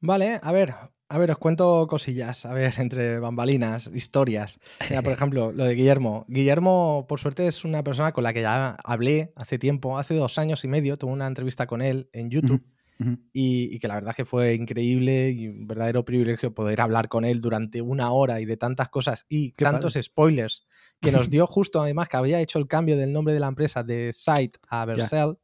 Vale, a ver, a ver, os cuento cosillas, a ver, entre bambalinas, historias. Mira, por ejemplo, lo de Guillermo. Guillermo, por suerte, es una persona con la que ya hablé hace tiempo, hace dos años y medio, tuve una entrevista con él en YouTube. Y, y que la verdad es que fue increíble y un verdadero privilegio poder hablar con él durante una hora y de tantas cosas y Qué tantos padre. spoilers que nos dio justo además que había hecho el cambio del nombre de la empresa de Site a Vercel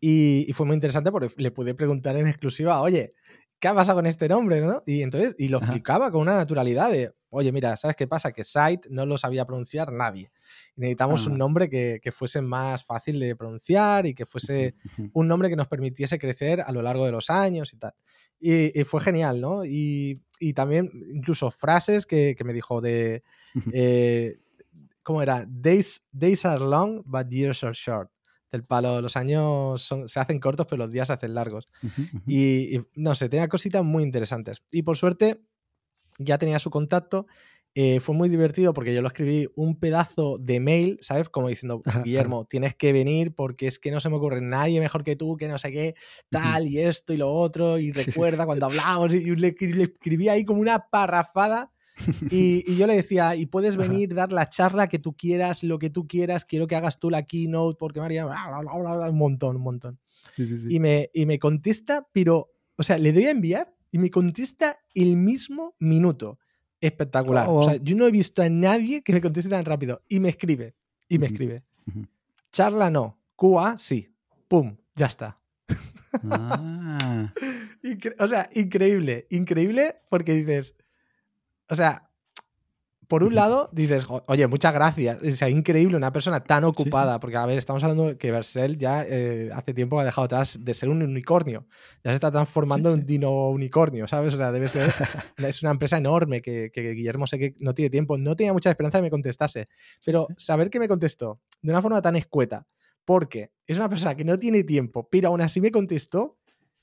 y, y fue muy interesante porque le pude preguntar en exclusiva, oye, ¿qué ha pasado con este nombre? ¿no? Y entonces, y lo Ajá. explicaba con una naturalidad de, oye, mira, ¿sabes qué pasa? Que Site no lo sabía pronunciar nadie. Necesitamos Ah. un nombre que, que fuese más fácil de pronunciar y que fuese un nombre que nos permitiese crecer a lo largo de los años y tal. Y, y fue genial, ¿no? Y, y también incluso frases que, que me dijo de, eh, ¿cómo era? Days, days are long, but years are short. Del palo, los años son- se hacen cortos, pero los días se hacen largos. Y, y, no sé, tenía cositas muy interesantes. Y por suerte ya tenía su contacto. eh, fue muy divertido porque yo lo escribí un pedazo de mail, ¿sabes? Como diciendo, Guillermo, tienes que venir porque es que no se me ocurre nadie mejor que tú, que no sé qué, tal, y esto y lo otro, y recuerda cuando hablamos, y le, le escribí ahí como una parrafada. Y, y yo le decía, y puedes venir, dar la charla que tú quieras, lo que tú quieras, quiero que hagas tú la keynote, porque María, bla, bla, bla, un montón, un montón Sí, sí, sí. y me, y me contesta, pero, o sea, le doy a enviar y me contesta el mismo minuto. Espectacular. Oh, O sea, wow. yo no he visto a nadie que me conteste tan rápido. Y me escribe, y me escribe. Charla no, QA sí. Pum, ya está. Ah, o sea, increíble, increíble porque dices, o sea, por un lado dices, "Jo- oye, muchas gracias, o sea, increíble una persona tan sí. ocupada, porque a ver, estamos hablando de que Vercel ya eh, hace tiempo ha dejado atrás de ser un unicornio, ya se está transformando Sí, en un dino unicornio, ¿sabes? O sea, debe ser, es una empresa enorme que, que Guillermo sé que no tiene tiempo, no tenía mucha esperanza de que me contestase, pero saber que me contestó de una forma tan escueta, porque es una persona que no tiene tiempo, pero aún así me contestó,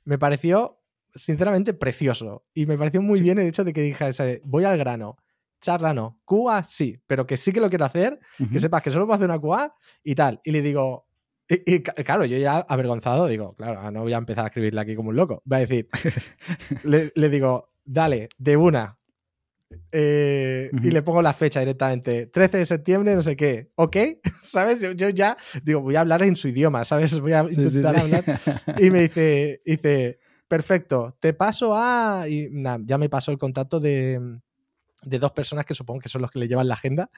me pareció sinceramente precioso. Y me pareció muy Sí. bien el hecho de que dijese, voy al grano, charla no, QA sí, pero que sí que lo quiero hacer, que sepas que solo puedo hacer una QA y tal. Y le digo, y, claro, yo ya avergonzado digo, claro, no voy a empezar a escribirle aquí como un loco. Va a decir, le, le digo, dale, de una. Eh, Y le pongo la fecha directamente, 13 de septiembre, no sé qué, ¿ok? ¿Sabes? Yo, yo ya digo, voy a hablar en su idioma, ¿sabes? Voy a Sí, sí, intentar sí. hablar y me dice, dice, perfecto, te paso a. Y nada, ya me pasó el contacto de, de dos personas que supongo que son los que le llevan la agenda,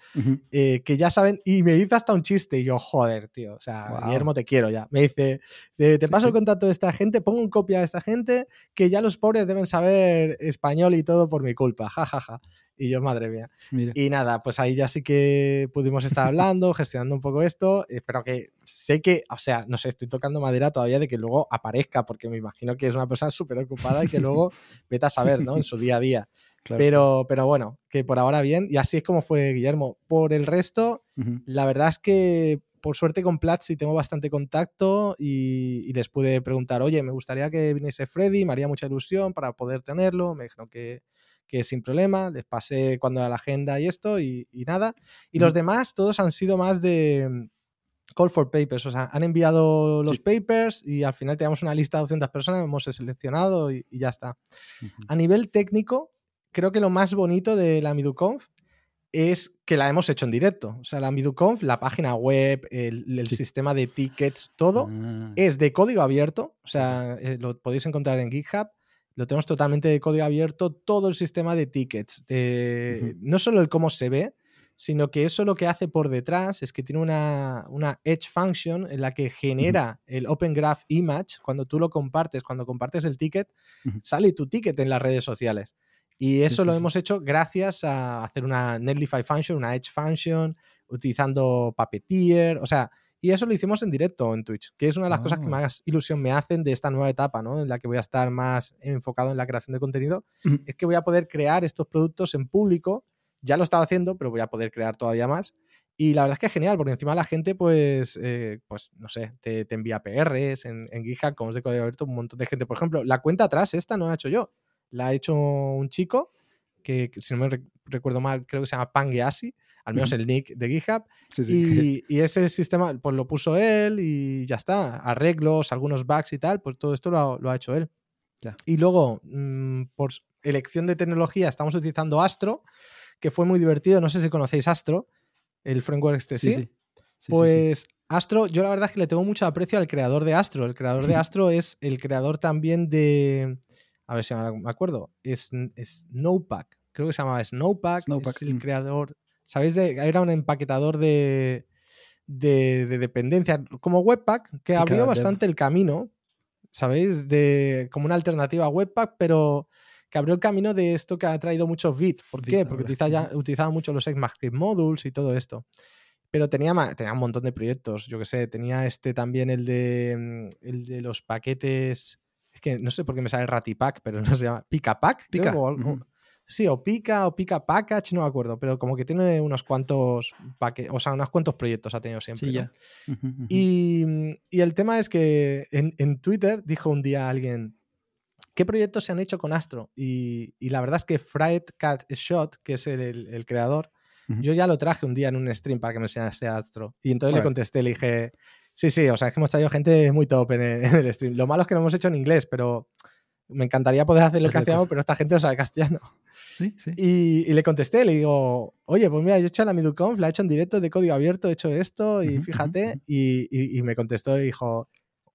eh, que ya saben, y me hizo hasta un chiste, y yo, joder, tío, o sea, Guau. Guillermo, te quiero ya. Me dice, te, te Sí, paso el contacto de esta gente, pongo en copia de esta gente, que ya los pobres deben saber español y todo por mi culpa, jajaja. Y yo, madre mía. Mira. Y nada, pues ahí ya sí que pudimos estar hablando, gestionando un poco esto. Espero que sé que, o sea, no sé, estoy tocando madera todavía de que luego aparezca, porque me imagino que es una persona súper ocupada y que luego vete a saber, ¿no? En su día a día. Claro. Pero, pero bueno, que por ahora bien. Y así es como fue Guillermo. Por el resto, Ujú. la verdad es que por suerte con Platzi tengo bastante contacto y, y les pude preguntar, oye, me gustaría que viniese Freddy, me haría mucha ilusión para poder tenerlo. Me dijeron que, que sin problema, les pasé cuando era la agenda y esto y, y nada. Y los demás, todos han sido más de mm, call for papers, o sea, han enviado los Sí. papers y al final teníamos una lista de 200 personas, hemos seleccionado y, y ya está. A nivel técnico, creo que lo más bonito de la MiduConf es que la hemos hecho en directo. O sea, la MiduConf, la página web, el, el Sí. sistema de tickets, todo Ah, es de código abierto. O sea, eh, lo podéis encontrar en GitHub. Lo tenemos totalmente de código abierto, todo el sistema de tickets. de-. No solo el cómo se ve, sino que eso lo que hace por detrás es que tiene una, una Edge function en la que genera el Open Graph Image. Cuando tú lo compartes, cuando compartes el ticket, sale tu ticket en las redes sociales. Y eso sí, lo sí. hemos hecho gracias a hacer una Netlify function, una Edge function, utilizando Puppeteer, o sea, y eso lo hicimos en directo en Twitch, que es una de las cosas que Oh. más ilusión me hacen de esta nueva etapa, ¿no? En la que voy a estar más enfocado en la creación de contenido, es que voy a poder crear estos productos en público. Ya lo estaba haciendo, pero voy a poder crear todavía más. Y la verdad es que es genial, porque encima la gente, pues, eh, pues no sé, te, te envía PRs en, en GitHub, como es de código abierto, un montón de gente. Por ejemplo, la cuenta atrás, esta no la he hecho yo, la ha hecho un chico que, si no me rec- recuerdo mal, creo que se llama Pangeasi, al menos el nick de GitHub. sí, sí. Y, y ese sistema, pues lo puso él y ya está. Arreglos, algunos bugs y tal, pues todo esto lo ha, lo ha hecho él. Ya. Y luego, mm, por elección de tecnología, estamos utilizando Astro, que fue muy divertido. No sé si conocéis Astro, el framework este, Sí, ¿sí? Pues Astro, yo la verdad es que le tengo mucho aprecio al creador de Astro. El creador de Astro es el creador también de. A ver si me acuerdo. Es, Snowpack. Creo que se llamaba Snowpack. Snowpack. Es el creador. ¿Sabéis? De, era un empaquetador de, de, dependencia, como Webpack, que abrió bastante el camino, ¿sabéis? De, como una alternativa a Webpack, pero que abrió el camino de esto que ha traído muchos bits. ¿Por qué? Porque utilizaba, utilizaba mucho los ECMAScript modules y todo esto. Pero tenía, tenía un montón de proyectos, yo que sé, tenía este también el de, mm, el de los paquetes, es que no sé por qué me sale Ratipack, pero no se llama Picapack, Pica. Sí, o Pica o Pica Package, no me acuerdo, pero como que tiene unos cuantos o sea, unos cuantos proyectos ha tenido siempre. Sí, ya. Y, y, el tema es que en, en, Twitter dijo un día alguien, ¿qué proyectos se han hecho con Astro? Y, y la verdad es que Fried Cat Shot, que es el, el, creador, yo ya lo traje un día en un stream para que me enseñase Astro. Y entonces le contesté, le dije, sí, sí, o sea, es que hemos traído gente muy top en el, en el stream. Lo malo es que lo hemos hecho en inglés, pero me encantaría poder hacerlo en castellano, pero esta gente no sabe castellano. Sí, sí. Y, le contesté, le digo, oye, pues mira, yo he hecho la MiduConf, la he hecho en directo de código abierto, he hecho esto y fíjate. y, me contestó y dijo,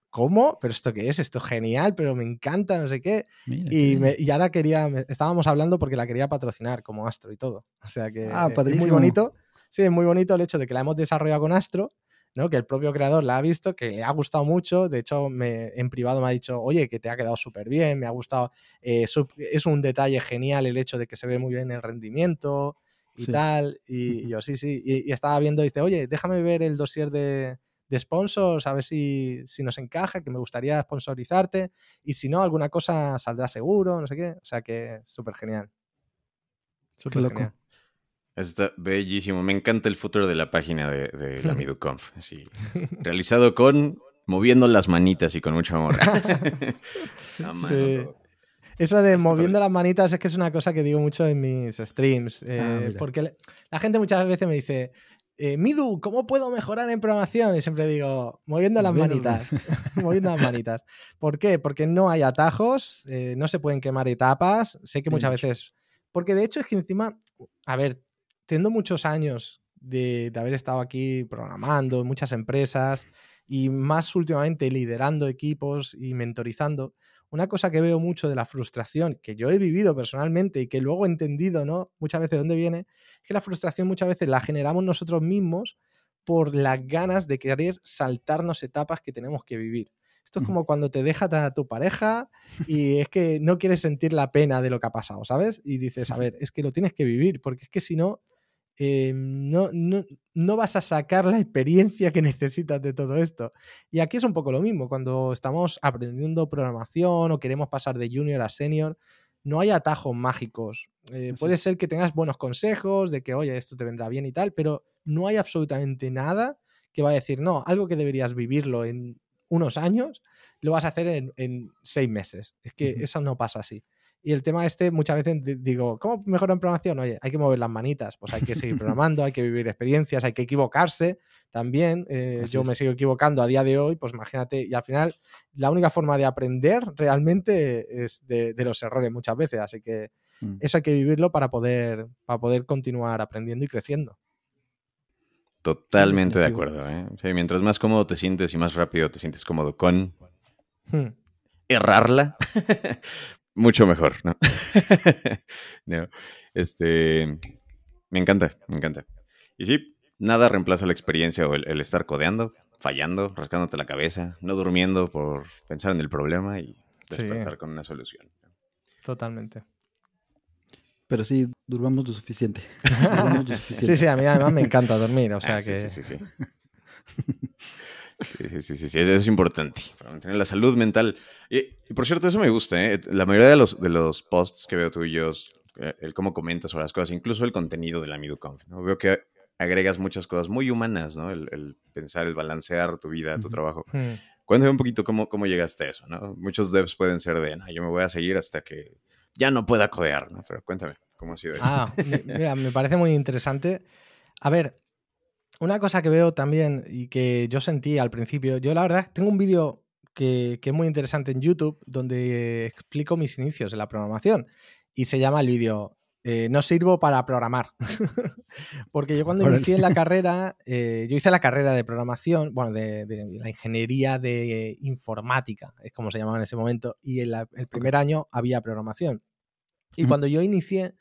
¿cómo? ¿Pero esto qué es? Esto es genial, pero me encanta, no sé qué. y, ahora quería, estábamos hablando porque la quería patrocinar como Astro y todo. O sea que ah, es muy bonito. Sí, es muy bonito el hecho de que la hemos desarrollado con Astro que el propio creador la ha visto, que le ha gustado mucho. De hecho, me, en privado me ha dicho, oye, que te ha quedado súper bien, me ha gustado. Eh, es un detalle genial el hecho de que se ve muy bien el rendimiento y tal. Y, yo, sí, sí. Y, estaba viendo, dice, oye, déjame ver el dossier de, de sponsors, a ver si, si, nos encaja, que me gustaría sponsorizarte. Y si no, alguna cosa saldrá seguro, no sé qué. O sea que súper genial. Súper loco. Está bellísimo. Me encanta el futuro de la página de, la MiduConf. realizado con moviendo las manitas y con mucho amor. sí. Eso de moviendo las manitas es que es una cosa que digo mucho en mis streams. Eh, ah, porque la gente muchas veces me dice, eh, Midu, ¿cómo puedo mejorar en programación? Y siempre digo, moviendo las manitas. moviendo las manitas. ¿Por qué? Porque no hay atajos, eh, no se pueden quemar etapas. Sé que muchas veces. Porque de hecho es que encima, a ver, teniendo muchos años de, haber estado aquí programando en muchas empresas y más últimamente liderando equipos y mentorizando, una cosa que veo mucho de la frustración que yo he vivido personalmente y que luego he entendido, ¿no? Muchas veces dónde viene, es que la frustración muchas veces la generamos nosotros mismos por las ganas de querer saltarnos etapas que tenemos que vivir. Esto es como cuando te deja a tu pareja y es que no quieres sentir la pena de lo que ha pasado, ¿sabes? Y dices, a ver, es que lo tienes que vivir, porque es que si no, eh, no, no, vas a sacar la experiencia que necesitas de todo esto. Y aquí es un poco lo mismo, cuando estamos aprendiendo programación o queremos pasar de junior a senior, no hay atajos mágicos. Eh, puede ser que tengas buenos consejos de que, oye, esto te vendrá bien y tal, pero no hay absolutamente nada que va a decir, no, algo que deberías vivirlo en unos años, lo vas a hacer en, seis meses. Es que eso no pasa así. Y el tema este, muchas veces digo, ¿cómo mejora en programación? Oye, hay que mover las manitas, pues hay que seguir programando, hay que vivir experiencias, hay que equivocarse también. Eh, yo me sigo equivocando a día de hoy, pues imagínate, y al final la única forma de aprender realmente es de, los errores muchas veces, así que mm. eso hay que vivirlo para poder, para poder continuar aprendiendo y creciendo. Totalmente de acuerdo. ¿eh? mientras más cómodo te sientes y más rápido te sientes cómodo con hmm. errarla, mucho mejor, ¿no? no, este, me encanta, me encanta. Y sí, nada reemplaza la experiencia o el, estar codeando, fallando, rascándote la cabeza, no durmiendo por pensar en el problema y despertar con una solución. Totalmente. Pero sí, durmamos lo suficiente. Sí, sí, a mí además me encanta dormir, o sea ah, que... Sí, sí, sí. Sí, sí, sí, sí, eso es importante para mantener la salud mental. Y, por cierto, eso me gusta, ¿eh? La mayoría de los, de los posts que veo tuyos, eh, el cómo comentas sobre las cosas, incluso el contenido de la MiduConf, ¿no? Veo que agregas muchas cosas muy humanas, ¿no? El, pensar, el balancear tu vida, tu trabajo. Hmm. Cuéntame un poquito cómo, cómo llegaste a eso, ¿no? Muchos devs pueden ser de, no, yo me voy a seguir hasta que ya no pueda codear, ¿no? Pero cuéntame, ¿cómo ha sido eso? Ah, mira, me parece muy interesante. A ver, una cosa que veo también y que yo sentí al principio, yo la verdad tengo un vídeo que, es muy interesante en YouTube donde explico mis inicios en la programación y se llama el vídeo eh, no sirvo para programar. Porque yo cuando inicié la carrera, eh, yo hice la carrera de programación, bueno, de, la ingeniería de informática, es como se llamaba en ese momento, y en el primer año había programación. Y cuando yo inicié,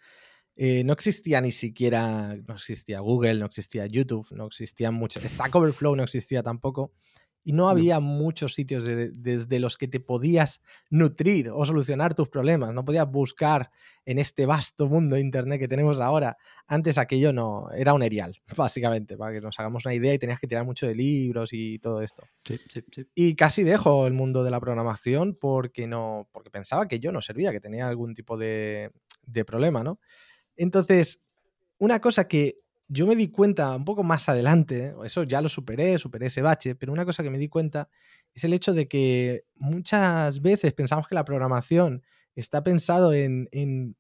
eh, no existía ni siquiera, no existía Google, no existía YouTube, no existía mucho, Stack Overflow no existía tampoco y no había muchos sitios desde los que te podías nutrir o solucionar tus problemas. No podías buscar en este vasto mundo de Internet que tenemos ahora. Antes aquello no era un erial, básicamente, para que nos hagamos una idea y tenías que tirar mucho de libros y todo esto. Y casi dejo el mundo de la programación porque no, porque pensaba que yo no servía, que tenía algún tipo de, de problema, ¿no? Entonces, una cosa que yo me di cuenta un poco más adelante, eso ya lo superé, superé ese bache, pero una cosa que me di cuenta es el hecho de que muchas veces pensamos que la programación está pensado en,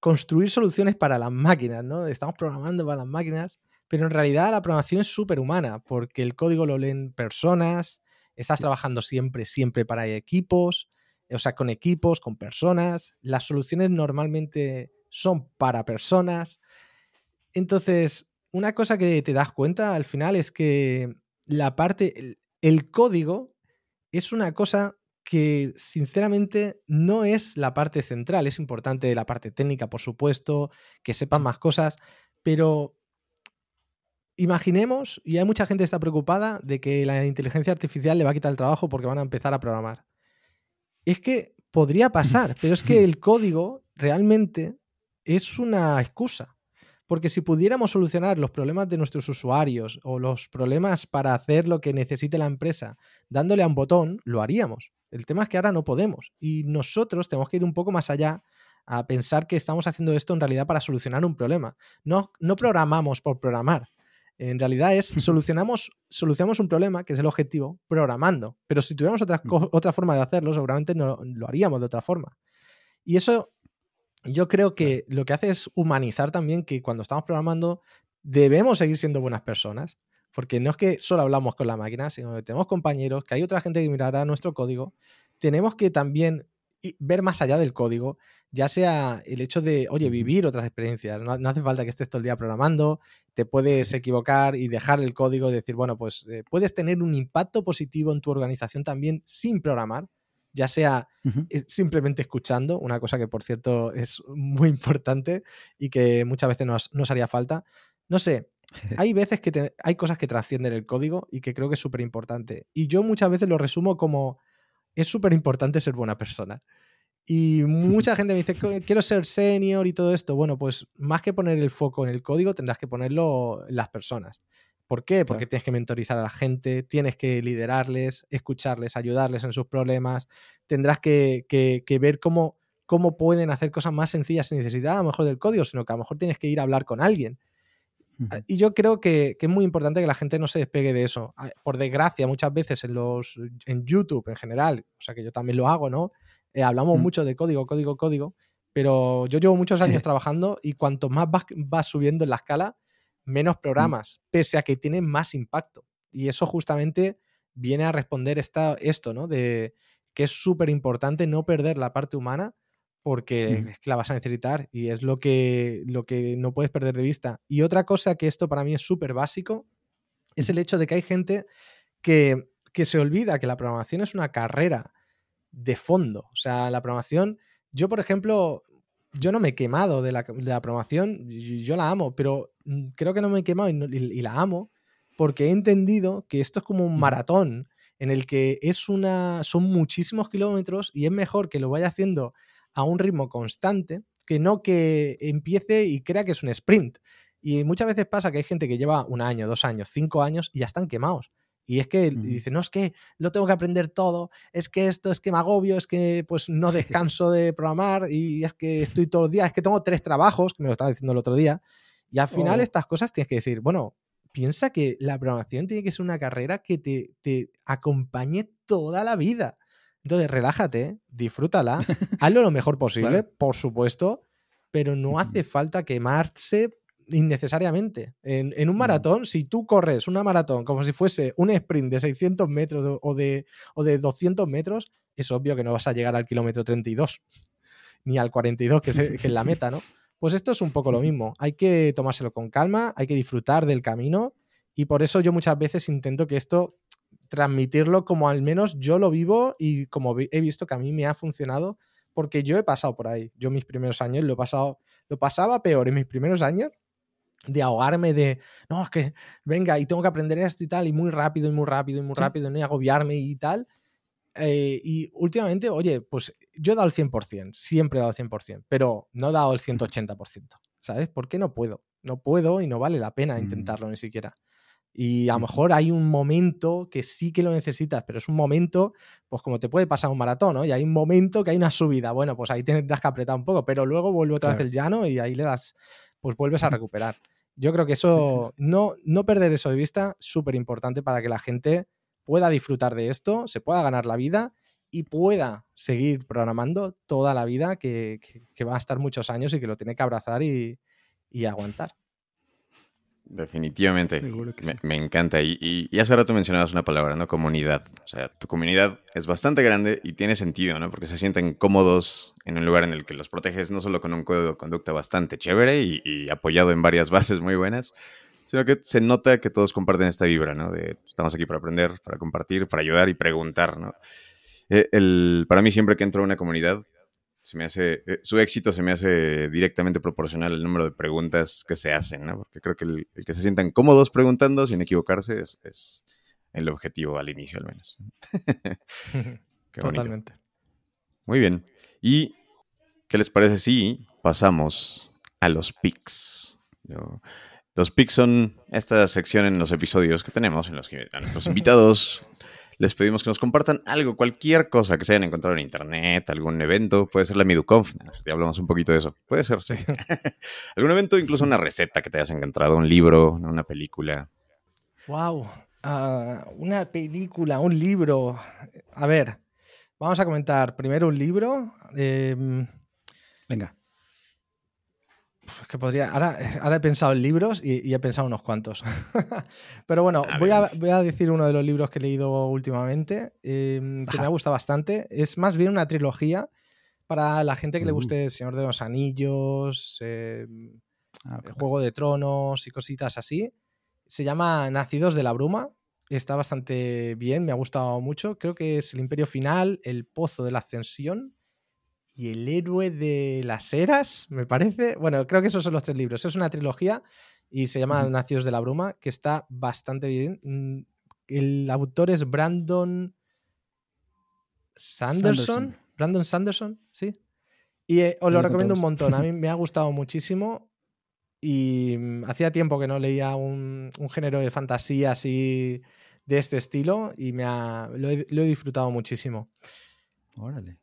construir soluciones para las máquinas, ¿no? Estamos programando para las máquinas, pero en realidad la programación es súper humana, porque el código lo leen personas, estás trabajando siempre, siempre para equipos, o sea, con equipos, con personas, las soluciones normalmente son para personas. Entonces, una cosa que te das cuenta al final es que la parte, el, código es una cosa que sinceramente no es la parte central. Es importante la parte técnica, por supuesto, que sepan más cosas, pero imaginemos, y hay mucha gente que está preocupada de que la inteligencia artificial le va a quitar el trabajo porque van a empezar a programar. Es que podría pasar, pero es que el código realmente es una excusa. Porque si pudiéramos solucionar los problemas de nuestros usuarios o los problemas para hacer lo que necesite la empresa dándole a un botón, lo haríamos. El tema es que ahora no podemos. Y nosotros tenemos que ir un poco más allá a pensar que estamos haciendo esto en realidad para solucionar un problema. No, no programamos por programar. En realidad es solucionamos, solucionamos un problema, que es el objetivo, programando. Pero si tuviéramos otra, otra forma de hacerlo, seguramente no, lo haríamos de otra forma. Y eso yo creo que lo que hace es humanizar también que cuando estamos programando debemos seguir siendo buenas personas, porque no es que solo hablamos con la máquina, sino que tenemos compañeros, que hay otra gente que mirará nuestro código, tenemos que también ver más allá del código, ya sea el hecho de, oye, vivir otras experiencias. No, hace falta que estés todo el día programando, te puedes equivocar y dejar el código y decir, bueno, pues eh, puedes tener un impacto positivo en tu organización también sin programar ya sea eh, simplemente escuchando, una cosa que por cierto es muy importante y que muchas veces nos, haría falta. No sé, hay veces que hay cosas que trascienden el código y que creo que es súper importante. Y yo muchas veces lo resumo como es súper importante ser buena persona. Y mucha gente me dice, quiero ser senior y todo esto. Bueno, pues más que poner el foco en el código, tendrás que ponerlo en las personas. ¿Por qué? Porque tienes que mentorizar a la gente, tienes que liderarles, escucharles, ayudarles en sus problemas, tendrás que, ver cómo, cómo pueden hacer cosas más sencillas sin necesidad a lo mejor del código, sino que a lo mejor tienes que ir a hablar con alguien. Y yo creo que, es muy importante que la gente no se despegue de eso. Ah, por desgracia, muchas veces en, los, en YouTube en general, o sea que yo también lo hago, ¿no? Eh, hablamos mucho de código, código, código, pero yo llevo muchos años trabajando y cuanto más vas subiendo en la escala, menos mm. programas, pese a que tienen más impacto. Y eso justamente viene a responder esta, esto, ¿no? De que es súper importante no perder la parte humana porque es que la vas a necesitar y es lo que, lo que no puedes perder de vista. Y otra cosa que esto para mí es súper básico es el hecho de que hay gente que, que se olvida que la programación es una carrera de fondo. O sea, la programación, yo por ejemplo, yo no me he quemado de la, de programación, yo, la amo, pero mm, creo que no me he quemado y, la amo porque he entendido que esto es como un maratón en el que es una, son muchísimos kilómetros y es mejor que lo vaya haciendo a un ritmo constante que no que empiece y crea que es un sprint. Y muchas veces pasa que hay gente que lleva un año, dos años, cinco años y ya están quemados. Y es que dice, no, es que lo tengo que aprender todo, es que esto, es que me agobio, es que pues no descanso de programar y es que estoy todos los días, es que tengo tres trabajos, que me lo estaba diciendo el otro día. Y al final oh. estas cosas tienes que decir, bueno, piensa que la programación tiene que ser una carrera que te, te acompañe toda la vida. Entonces, relájate, disfrútala, hazlo lo mejor posible, por supuesto, pero no hace falta quemarse innecesariamente. En, un maratón, si tú corres una maratón como si fuese un sprint de 600 metros o de, o de 200 metros, es obvio que no vas a llegar al kilómetro 32, ni al 42, que es, que es la meta, ¿no? Pues esto es un poco lo mismo. Hay que tomárselo con calma, hay que disfrutar del camino y por eso yo muchas veces intento que esto transmitirlo como al menos yo lo vivo y como he visto que a mí me ha funcionado porque yo he pasado por ahí. Yo mis primeros años lo he pasado, lo pasaba peor en mis primeros años de ahogarme de, no, es que venga y tengo que aprender esto y tal, y muy rápido y muy rápido y muy rápido, ¿no? y agobiarme y tal. Eh, y últimamente, oye, pues yo he dado el 100%, siempre he dado el 100%, pero no he dado el 180%, ¿sabes? ¿Por qué no puedo? No puedo y no vale la pena mm. intentarlo ni siquiera. Y a lo mejor hay un momento que sí que lo necesitas, pero es un momento, pues como te puede pasar un maratón, ¿no? Y hay un momento que hay una subida. Bueno, pues ahí tendrás que apretar un poco, pero luego vuelve otra vez el llano y ahí le das, pues vuelves a recuperar. Yo creo que eso, No, no perder eso de vista, súper importante para que la gente pueda disfrutar de esto, se pueda ganar la vida y pueda seguir programando toda la vida, que, va a estar muchos años y que lo tiene que abrazar y aguantar. Definitivamente. me, encanta. Y, y, hace rato mencionabas una palabra, ¿no? Comunidad. O sea, tu comunidad es bastante grande y tiene sentido, ¿no? Porque se sienten cómodos en un lugar en el que los proteges no solo con un código de conducta bastante chévere y, apoyado en varias bases muy buenas, sino que se nota que todos comparten esta vibra, ¿no? De estamos aquí para aprender, para compartir, para ayudar y preguntar, ¿no? Eh, el, para mí siempre que entro a una comunidad, se me hace, eh, su éxito se me hace directamente proporcional al número de preguntas que se hacen, ¿no? Porque creo que el, que se sientan cómodos preguntando sin equivocarse es, el objetivo al inicio, al menos. Totalmente. Muy bien. ¿Y qué les parece si pasamos a los pics? Los pics son esta sección en los episodios que tenemos en los que a nuestros invitados les pedimos que nos compartan algo, cualquier cosa que se hayan encontrado en internet, algún evento, puede ser la MiduConf, ya hablamos un poquito de eso, puede ser, sí. algún evento, incluso una receta que te hayas encontrado, un libro, una película. Wow, ah, una película, un libro. A ver, vamos a comentar primero un libro. Em, Venga que podría. Ahora, ahora, he pensado en libros y, he pensado unos cuantos. Pero bueno, voy a, voy a, decir uno de los libros que he leído últimamente, em, que me ha gustado bastante. Es más bien una trilogía para la gente que le uh. guste El Señor de los Anillos, em, ah, El Juego de Tronos y cositas así. Se llama Nacidos de la Bruma. Está bastante bien, me ha gustado mucho. Creo que es El Imperio Final, El Pozo de la Ascensión y El héroe de las eras, me parece. Bueno, creo que esos son los tres libros. Es una trilogía y se llama Nacidos de la Bruma, que está bastante bien. Mm, el autor es Brandon Sanderson. Brandon Sanderson, sí. Y eh, os lo recomiendo un montón. A mí me ha gustado muchísimo. Y mm, hacía tiempo que no leía un, género de fantasía así de este estilo. Y me lo, he, lo he disfrutado muchísimo. Órale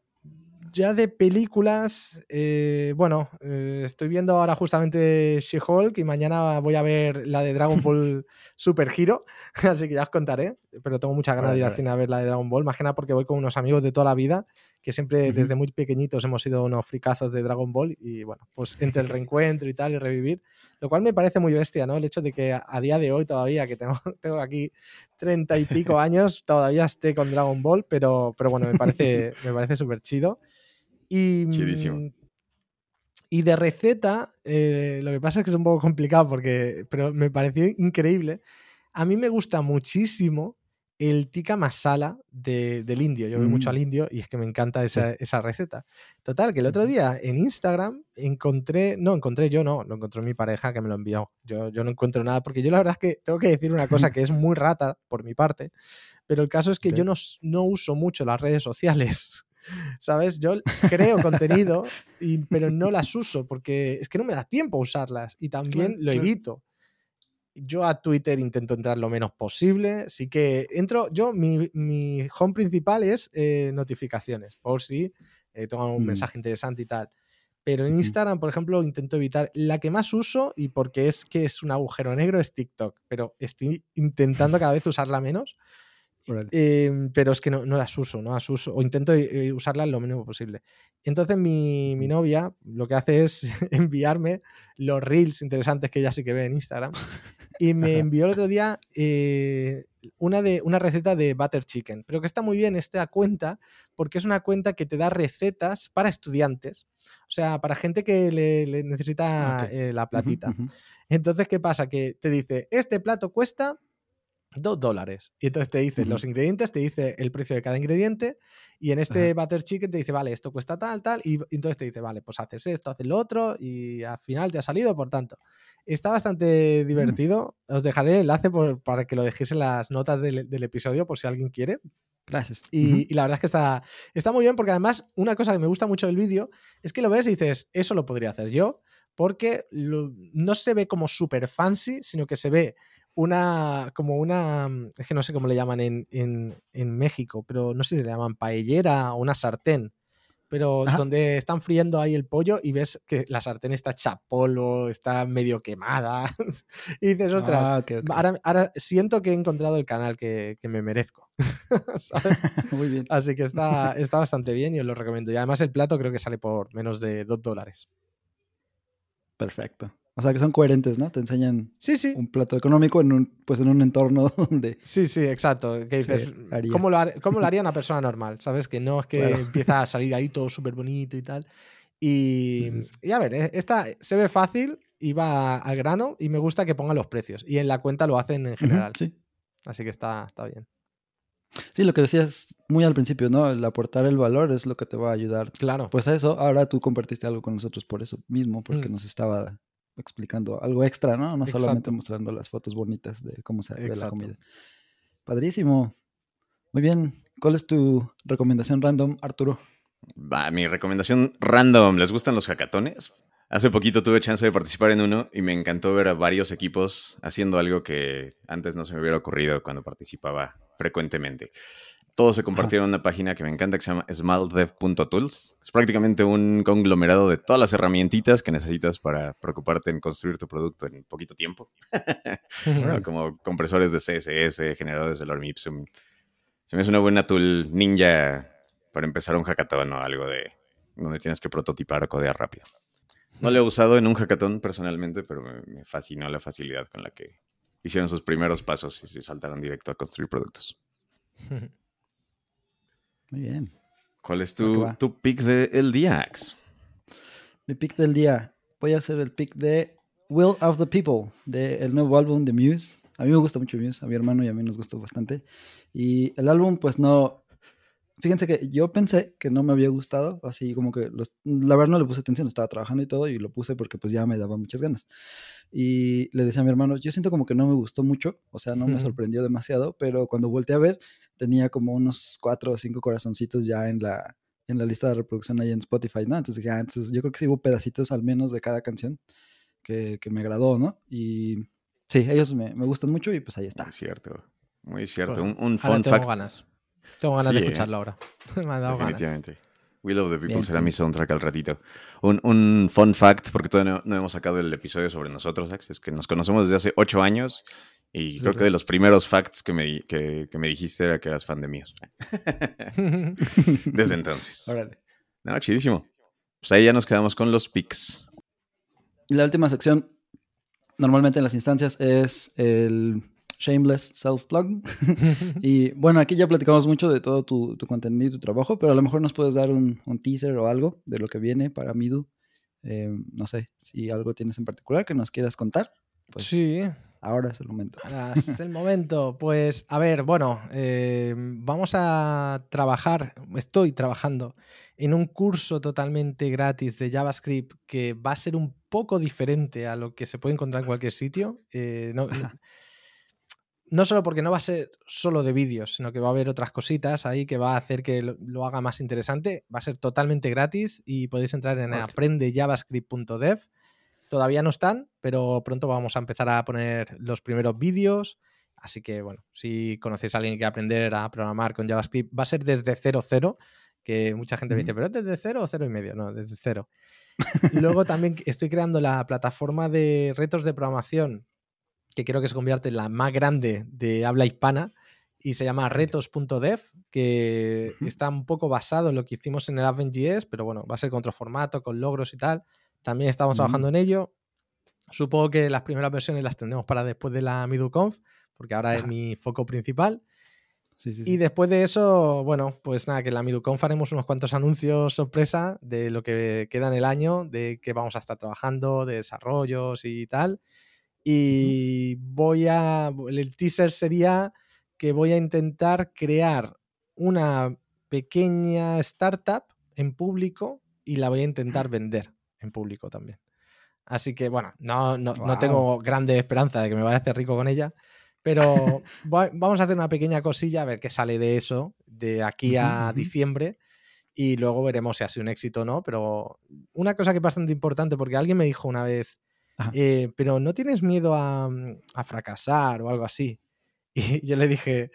ya de películas, eh, bueno, eh, estoy viendo ahora justamente She-Hulk y mañana voy a ver la de Dragon Ball Super Hero, así que ya os contaré, pero tengo muchas ganas de ir al cine a ver la de Dragon Ball, más que nada porque voy con unos amigos de toda la vida, que siempre desde muy pequeñitos hemos sido unos fricazos de Dragon Ball y bueno, pues entre el reencuentro y tal y revivir, lo cual me parece muy bestia, ¿no? El hecho de que a, día de hoy todavía, que tengo, tengo aquí treinta y pico años, todavía esté con Dragon Ball, pero, pero bueno, me parece, me parece súper chido. Y, mm, y de receta, eh, lo que pasa es que es un poco complicado porque, pero me pareció increíble. A mí me gusta muchísimo el tikka masala del indio. Yo veo mucho al mm. indio y es que me encanta esa, esa, receta. Total, que el otro día en Instagram encontré, no, encontré yo, no, lo encontró mi pareja que me lo envió. Yo, yo no encuentro nada porque yo la verdad es que tengo que decir una cosa que es muy rata por mi parte, pero el caso es que yo no, no uso mucho las redes sociales. ¿Sabes? Yo creo contenido, y, pero no las uso porque es que no me da tiempo a usarlas y también lo evito. Yo a Twitter intento entrar lo menos posible. Sí que entro, yo, mi, mi home principal es eh, notificaciones, por si eh, tengo un mm. mensaje interesante y tal. Pero en Instagram, por ejemplo, intento evitar. La que más uso, y porque es que es un agujero negro, es TikTok. Pero estoy intentando cada vez usarla menos Em, pero es que no, no las uso, no las uso. O intento eh, usarlas lo mínimo posible. Entonces mi, mi novia lo que hace es enviarme los reels interesantes que ella sí que ve en Instagram. Y me envió el otro día eh, una, de, una receta de butter chicken. Pero que está muy bien esta cuenta porque es una cuenta que te da recetas para estudiantes. O sea, para gente que le, le necesita eh, la platita. Entonces, ¿qué pasa? Que te dice, este plato cuesta 2 dólares. Y entonces te dice Ujú. los ingredientes, te dice el precio de cada ingrediente. Y en este butter chicken te dice, vale, esto cuesta tal, tal. Y entonces te dice, vale, pues haces esto, haces lo otro. Y al final te ha salido, por tanto. Está Mm. bastante divertido. Os dejaré el enlace por- para que lo dejéis en las notas del, del episodio por si alguien quiere. Gracias. Y, la verdad es que está, está muy bien porque además una cosa que me gusta mucho del vídeo es que lo ves y dices, eso lo podría hacer yo, porque lo- no se ve como súper fancy, sino que se ve una, como una, es que no sé cómo le llaman en, en- en México, pero no sé si le llaman paellera o una sartén, pero Ajá. donde están friendo ahí el pollo y ves que la sartén está hecha polvo, está medio quemada, y dices, ostras, Ah, ahora, ahora siento que he encontrado el canal que, que me merezco. ¿sabes? Muy bien. Así que está, está bastante bien y os lo recomiendo. Y además el plato creo que sale por menos de 2 dólares. Perfecto. O sea que son coherentes, ¿no? Te enseñan Sí, sí. un plato económico en un, pues en un entorno donde. Sí, sí, exacto. Que dices. ¿cómo lo, har- cómo lo haría una persona normal? ¿Sabes? Que no es que Claro. empieza a salir ahí todo súper bonito y tal. Y, Sí, y a ver, eh, esta se ve fácil y va al grano y me gusta que ponga los precios. Y en la cuenta lo hacen en general. Sí. Así que está, está bien. Sí, lo que decías muy al principio, ¿no? El aportar el valor es lo que te va a ayudar. Claro. Pues a eso, ahora tú compartiste algo con nosotros por eso mismo, porque Mm. nos estaba explicando algo extra, ¿no? No solamente Exacto. mostrando las fotos bonitas de cómo se ve la comida. Padrísimo. Muy bien. ¿Cuál es tu recomendación random, Arturo? Va, mi recomendación random. ¿Les gustan los hackatones? Hace poquito tuve chance de participar en uno y me encantó ver a varios equipos haciendo algo que antes no se me hubiera ocurrido cuando participaba frecuentemente. Todos se compartieron una página que me encanta que se llama smalldev.tools. Es prácticamente un conglomerado de todas las herramientitas que necesitas para preocuparte en construir tu producto en poquito tiempo. Como compresores de CSS, generadores de lorem ipsum. Se me hace una buena tool ninja para empezar un hackathon o algo de donde tienes que prototipar o codear rápido. No lo he usado en un hackathon personalmente, pero me, me fascinó la facilidad con la que hicieron sus primeros pasos y se saltaron directo a construir productos. Muy bien. ¿Cuál es tu, tu pick del día, Ax? Mi pick del día. Voy a hacer el pick de Will of the People, del nuevo álbum de Muse. A mí me gusta mucho Muse, a mi hermano y a mí nos gustó bastante. Y el álbum, pues no. Fíjense que yo pensé que no me había gustado, así como que los- la verdad no le puse atención, estaba trabajando y todo y lo puse porque pues ya me daba muchas ganas. Y le decía a mi hermano, yo siento como que no me gustó mucho, o sea, no me sorprendió demasiado, pero cuando volteé a ver tenía como unos cuatro o cinco corazoncitos ya en la, en la lista de reproducción ahí en Spotify, ¿no? Entonces dije, ah, entonces yo creo que sí hubo pedacitos al menos de cada canción que, que me agradó, ¿no? Y sí, ellos me, me gustan mucho y pues ahí está. Muy cierto. Muy cierto. Pues, un, un fun fact. ganas. Tengo ganas Sí, de eh. escucharlo ahora. Me ha dado ganas. Definitivamente. Will of the People Bien, será mi sí. soundtrack al ratito. Un, un fun fact, porque todavía no, no hemos sacado el episodio sobre nosotros, Ax, es que nos conocemos desde hace ocho años y creo que de los primeros facts que me, que, que me dijiste era que eras fan de míos. Desde entonces. Órale. No, chidísimo. Pues ahí ya nos quedamos con los pics. Y la última sección, normalmente en las instancias, es el Shameless Self-Plug. y bueno, aquí ya platicamos mucho de todo tu, tu contenido y tu trabajo, pero a lo mejor nos puedes dar un, un teaser o algo de lo que viene para Midu. Eh, no sé, si algo tienes en particular que nos quieras contar. Pues sí, ahora es el momento. es el momento. Pues a ver, bueno, eh, vamos a trabajar, estoy trabajando en un curso totalmente gratis de JavaScript que va a ser un poco diferente a lo que se puede encontrar en cualquier sitio. Eh, no, no- solo porque no va a ser solo de vídeos, sino que va a haber otras cositas ahí que va a hacer que lo, lo haga más interesante. Va a ser totalmente gratis y podéis entrar en aprendejavascript.dev. Todavía no están, pero pronto vamos a empezar a poner los primeros vídeos. Así que, bueno, si conocéis a alguien que aprender a programar con JavaScript, va a ser desde 0.0, que mucha gente me dice. ¿pero es desde 0 o 0 y medio? No, desde 0. Luego también estoy creando la plataforma de retos de programación que creo que se convierte en la más grande de habla hispana y se llama retos.dev, que está un poco basado en lo que hicimos en el Advent.js, pero bueno, va a ser con otro formato, con logros y tal. También estamos trabajando en ello. Supongo que las primeras versiones las tendremos para después de la MiduConf, porque ahora es mi foco principal. Y después de eso, bueno, pues nada, que en la MiduConf haremos unos cuantos anuncios sorpresa de lo que queda en el año, de qué vamos a estar trabajando, de desarrollos y tal. Y voy a. El teaser sería que voy a intentar crear una pequeña startup en público y la voy a intentar vender en público también. Así que bueno, no, no, no tengo grande esperanza de que me vaya a hacer rico con ella, pero vamos a hacer una pequeña cosilla a ver qué sale de eso de aquí a diciembre y luego veremos si ha sido un éxito o no. Pero una cosa que es bastante importante, porque alguien me dijo una vez, eh, pero ¿no tienes miedo a, a, fracasar o algo así? Y yo le dije,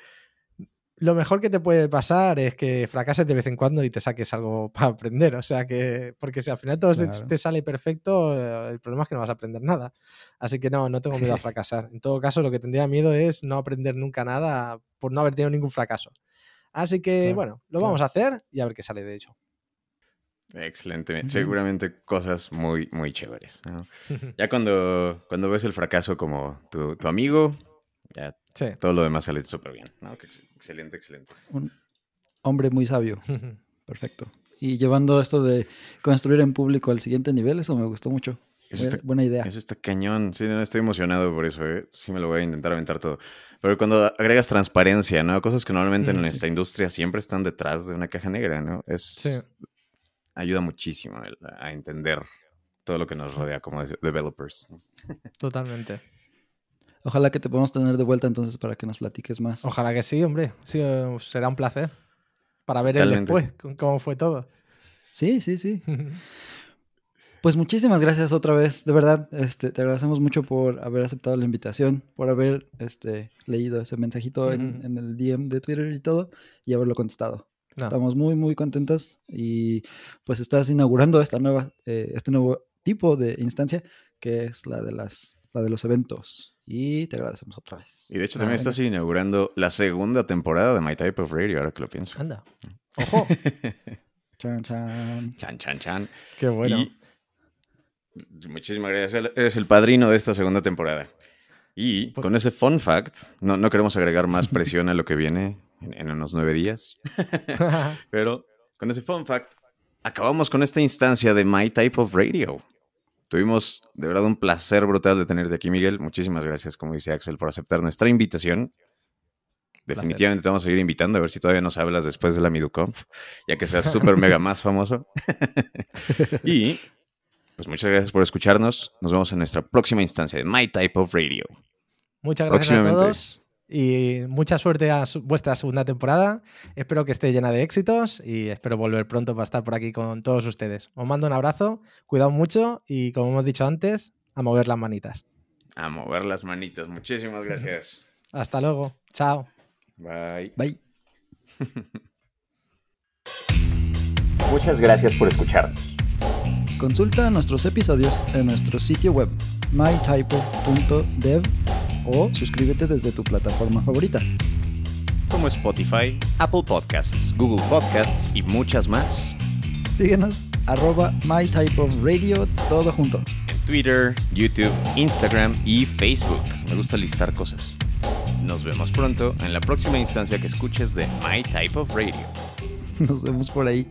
lo mejor que te puede pasar es que fracases de vez en cuando y te saques algo para aprender. O sea que, porque si al final todo te sale perfecto, eh, el problema es que no vas a aprender nada. Así que no, no tengo miedo a fracasar. En todo caso, lo que tendría miedo es no aprender nunca nada por no haber tenido ningún fracaso. Así que, bueno, lo vamos a hacer y a ver qué sale de hecho. Excelente. Seguramente cosas muy, muy chéveres. ya cuando, cuando ves el fracaso como tu, tu amigo, ya todo lo demás sale súper bien. Excelente, excelente. Un hombre muy sabio. Perfecto. Y llevando esto de construir en público al siguiente nivel, eso me gustó mucho. buena idea. Eso está cañón. Sí, no, estoy emocionado por eso. ¿eh? Sí, me lo voy a intentar aventar todo. Pero cuando agregas transparencia, ¿no? Cosas que normalmente en esta industria siempre están detrás de una caja negra, ¿no? Es. Ayuda muchísimo a entender todo lo que nos rodea como developers. Totalmente. Ojalá que te podamos tener de vuelta entonces para que nos platiques más. Ojalá que sí, hombre. Sí, eh, será un placer. Para ver el después, cómo fue todo. Sí, sí, sí. pues muchísimas gracias otra vez. De verdad, este, te agradecemos mucho por haber aceptado la invitación, por haber este, leído ese mensajito en, el DM de Twitter y todo, y haberlo contestado. Estamos muy, muy contentos y pues estás inaugurando esta nueva, eh, este nuevo tipo de instancia que es la de las la de los eventos. Y te agradecemos otra vez. Y de hecho también estás inaugurando la segunda temporada de My Type of Radio, ahora que lo pienso. Anda. Ojo. chan, chan. Chan, chan, chan. Qué bueno. muchísimas gracias. Eres el padrino de esta segunda temporada. Y pues con ese fun fact, no, no queremos agregar más presión a lo que viene en, en unos nueve días. Pero con ese fun fact, acabamos con esta instancia de My Type of Radio. Tuvimos de verdad un placer brutal de tenerte aquí, Miguel. Muchísimas gracias, como dice Axel, por aceptar nuestra invitación. Definitivamente te vamos a seguir invitando a ver si todavía nos hablas después de la MiduConf, ya que seas súper mega más famoso. y pues muchas gracias por escucharnos. Nos vemos en nuestra próxima instancia de My Type of Radio. Muchas gracias a todos y mucha suerte a vuestra segunda temporada. Espero que esté llena de éxitos y espero volver pronto para estar por aquí con todos ustedes. Os mando un abrazo, cuidado mucho y como hemos dicho antes, a mover las manitas. A mover las manitas. Muchísimas gracias. Hasta luego. Chao. Bye. Bye. Muchas gracias por escucharnos. Consulta nuestros episodios en nuestro sitio web mytypo.dev o suscríbete desde tu plataforma favorita. Como Spotify, Apple Podcasts, Google Podcasts y muchas más. Síguenos, arroba mytypeofradio, todo junto. En Twitter, YouTube, Instagram y Facebook. Me gusta listar cosas. Nos vemos pronto en la próxima instancia que escuches de My Type of Radio. Nos vemos por ahí.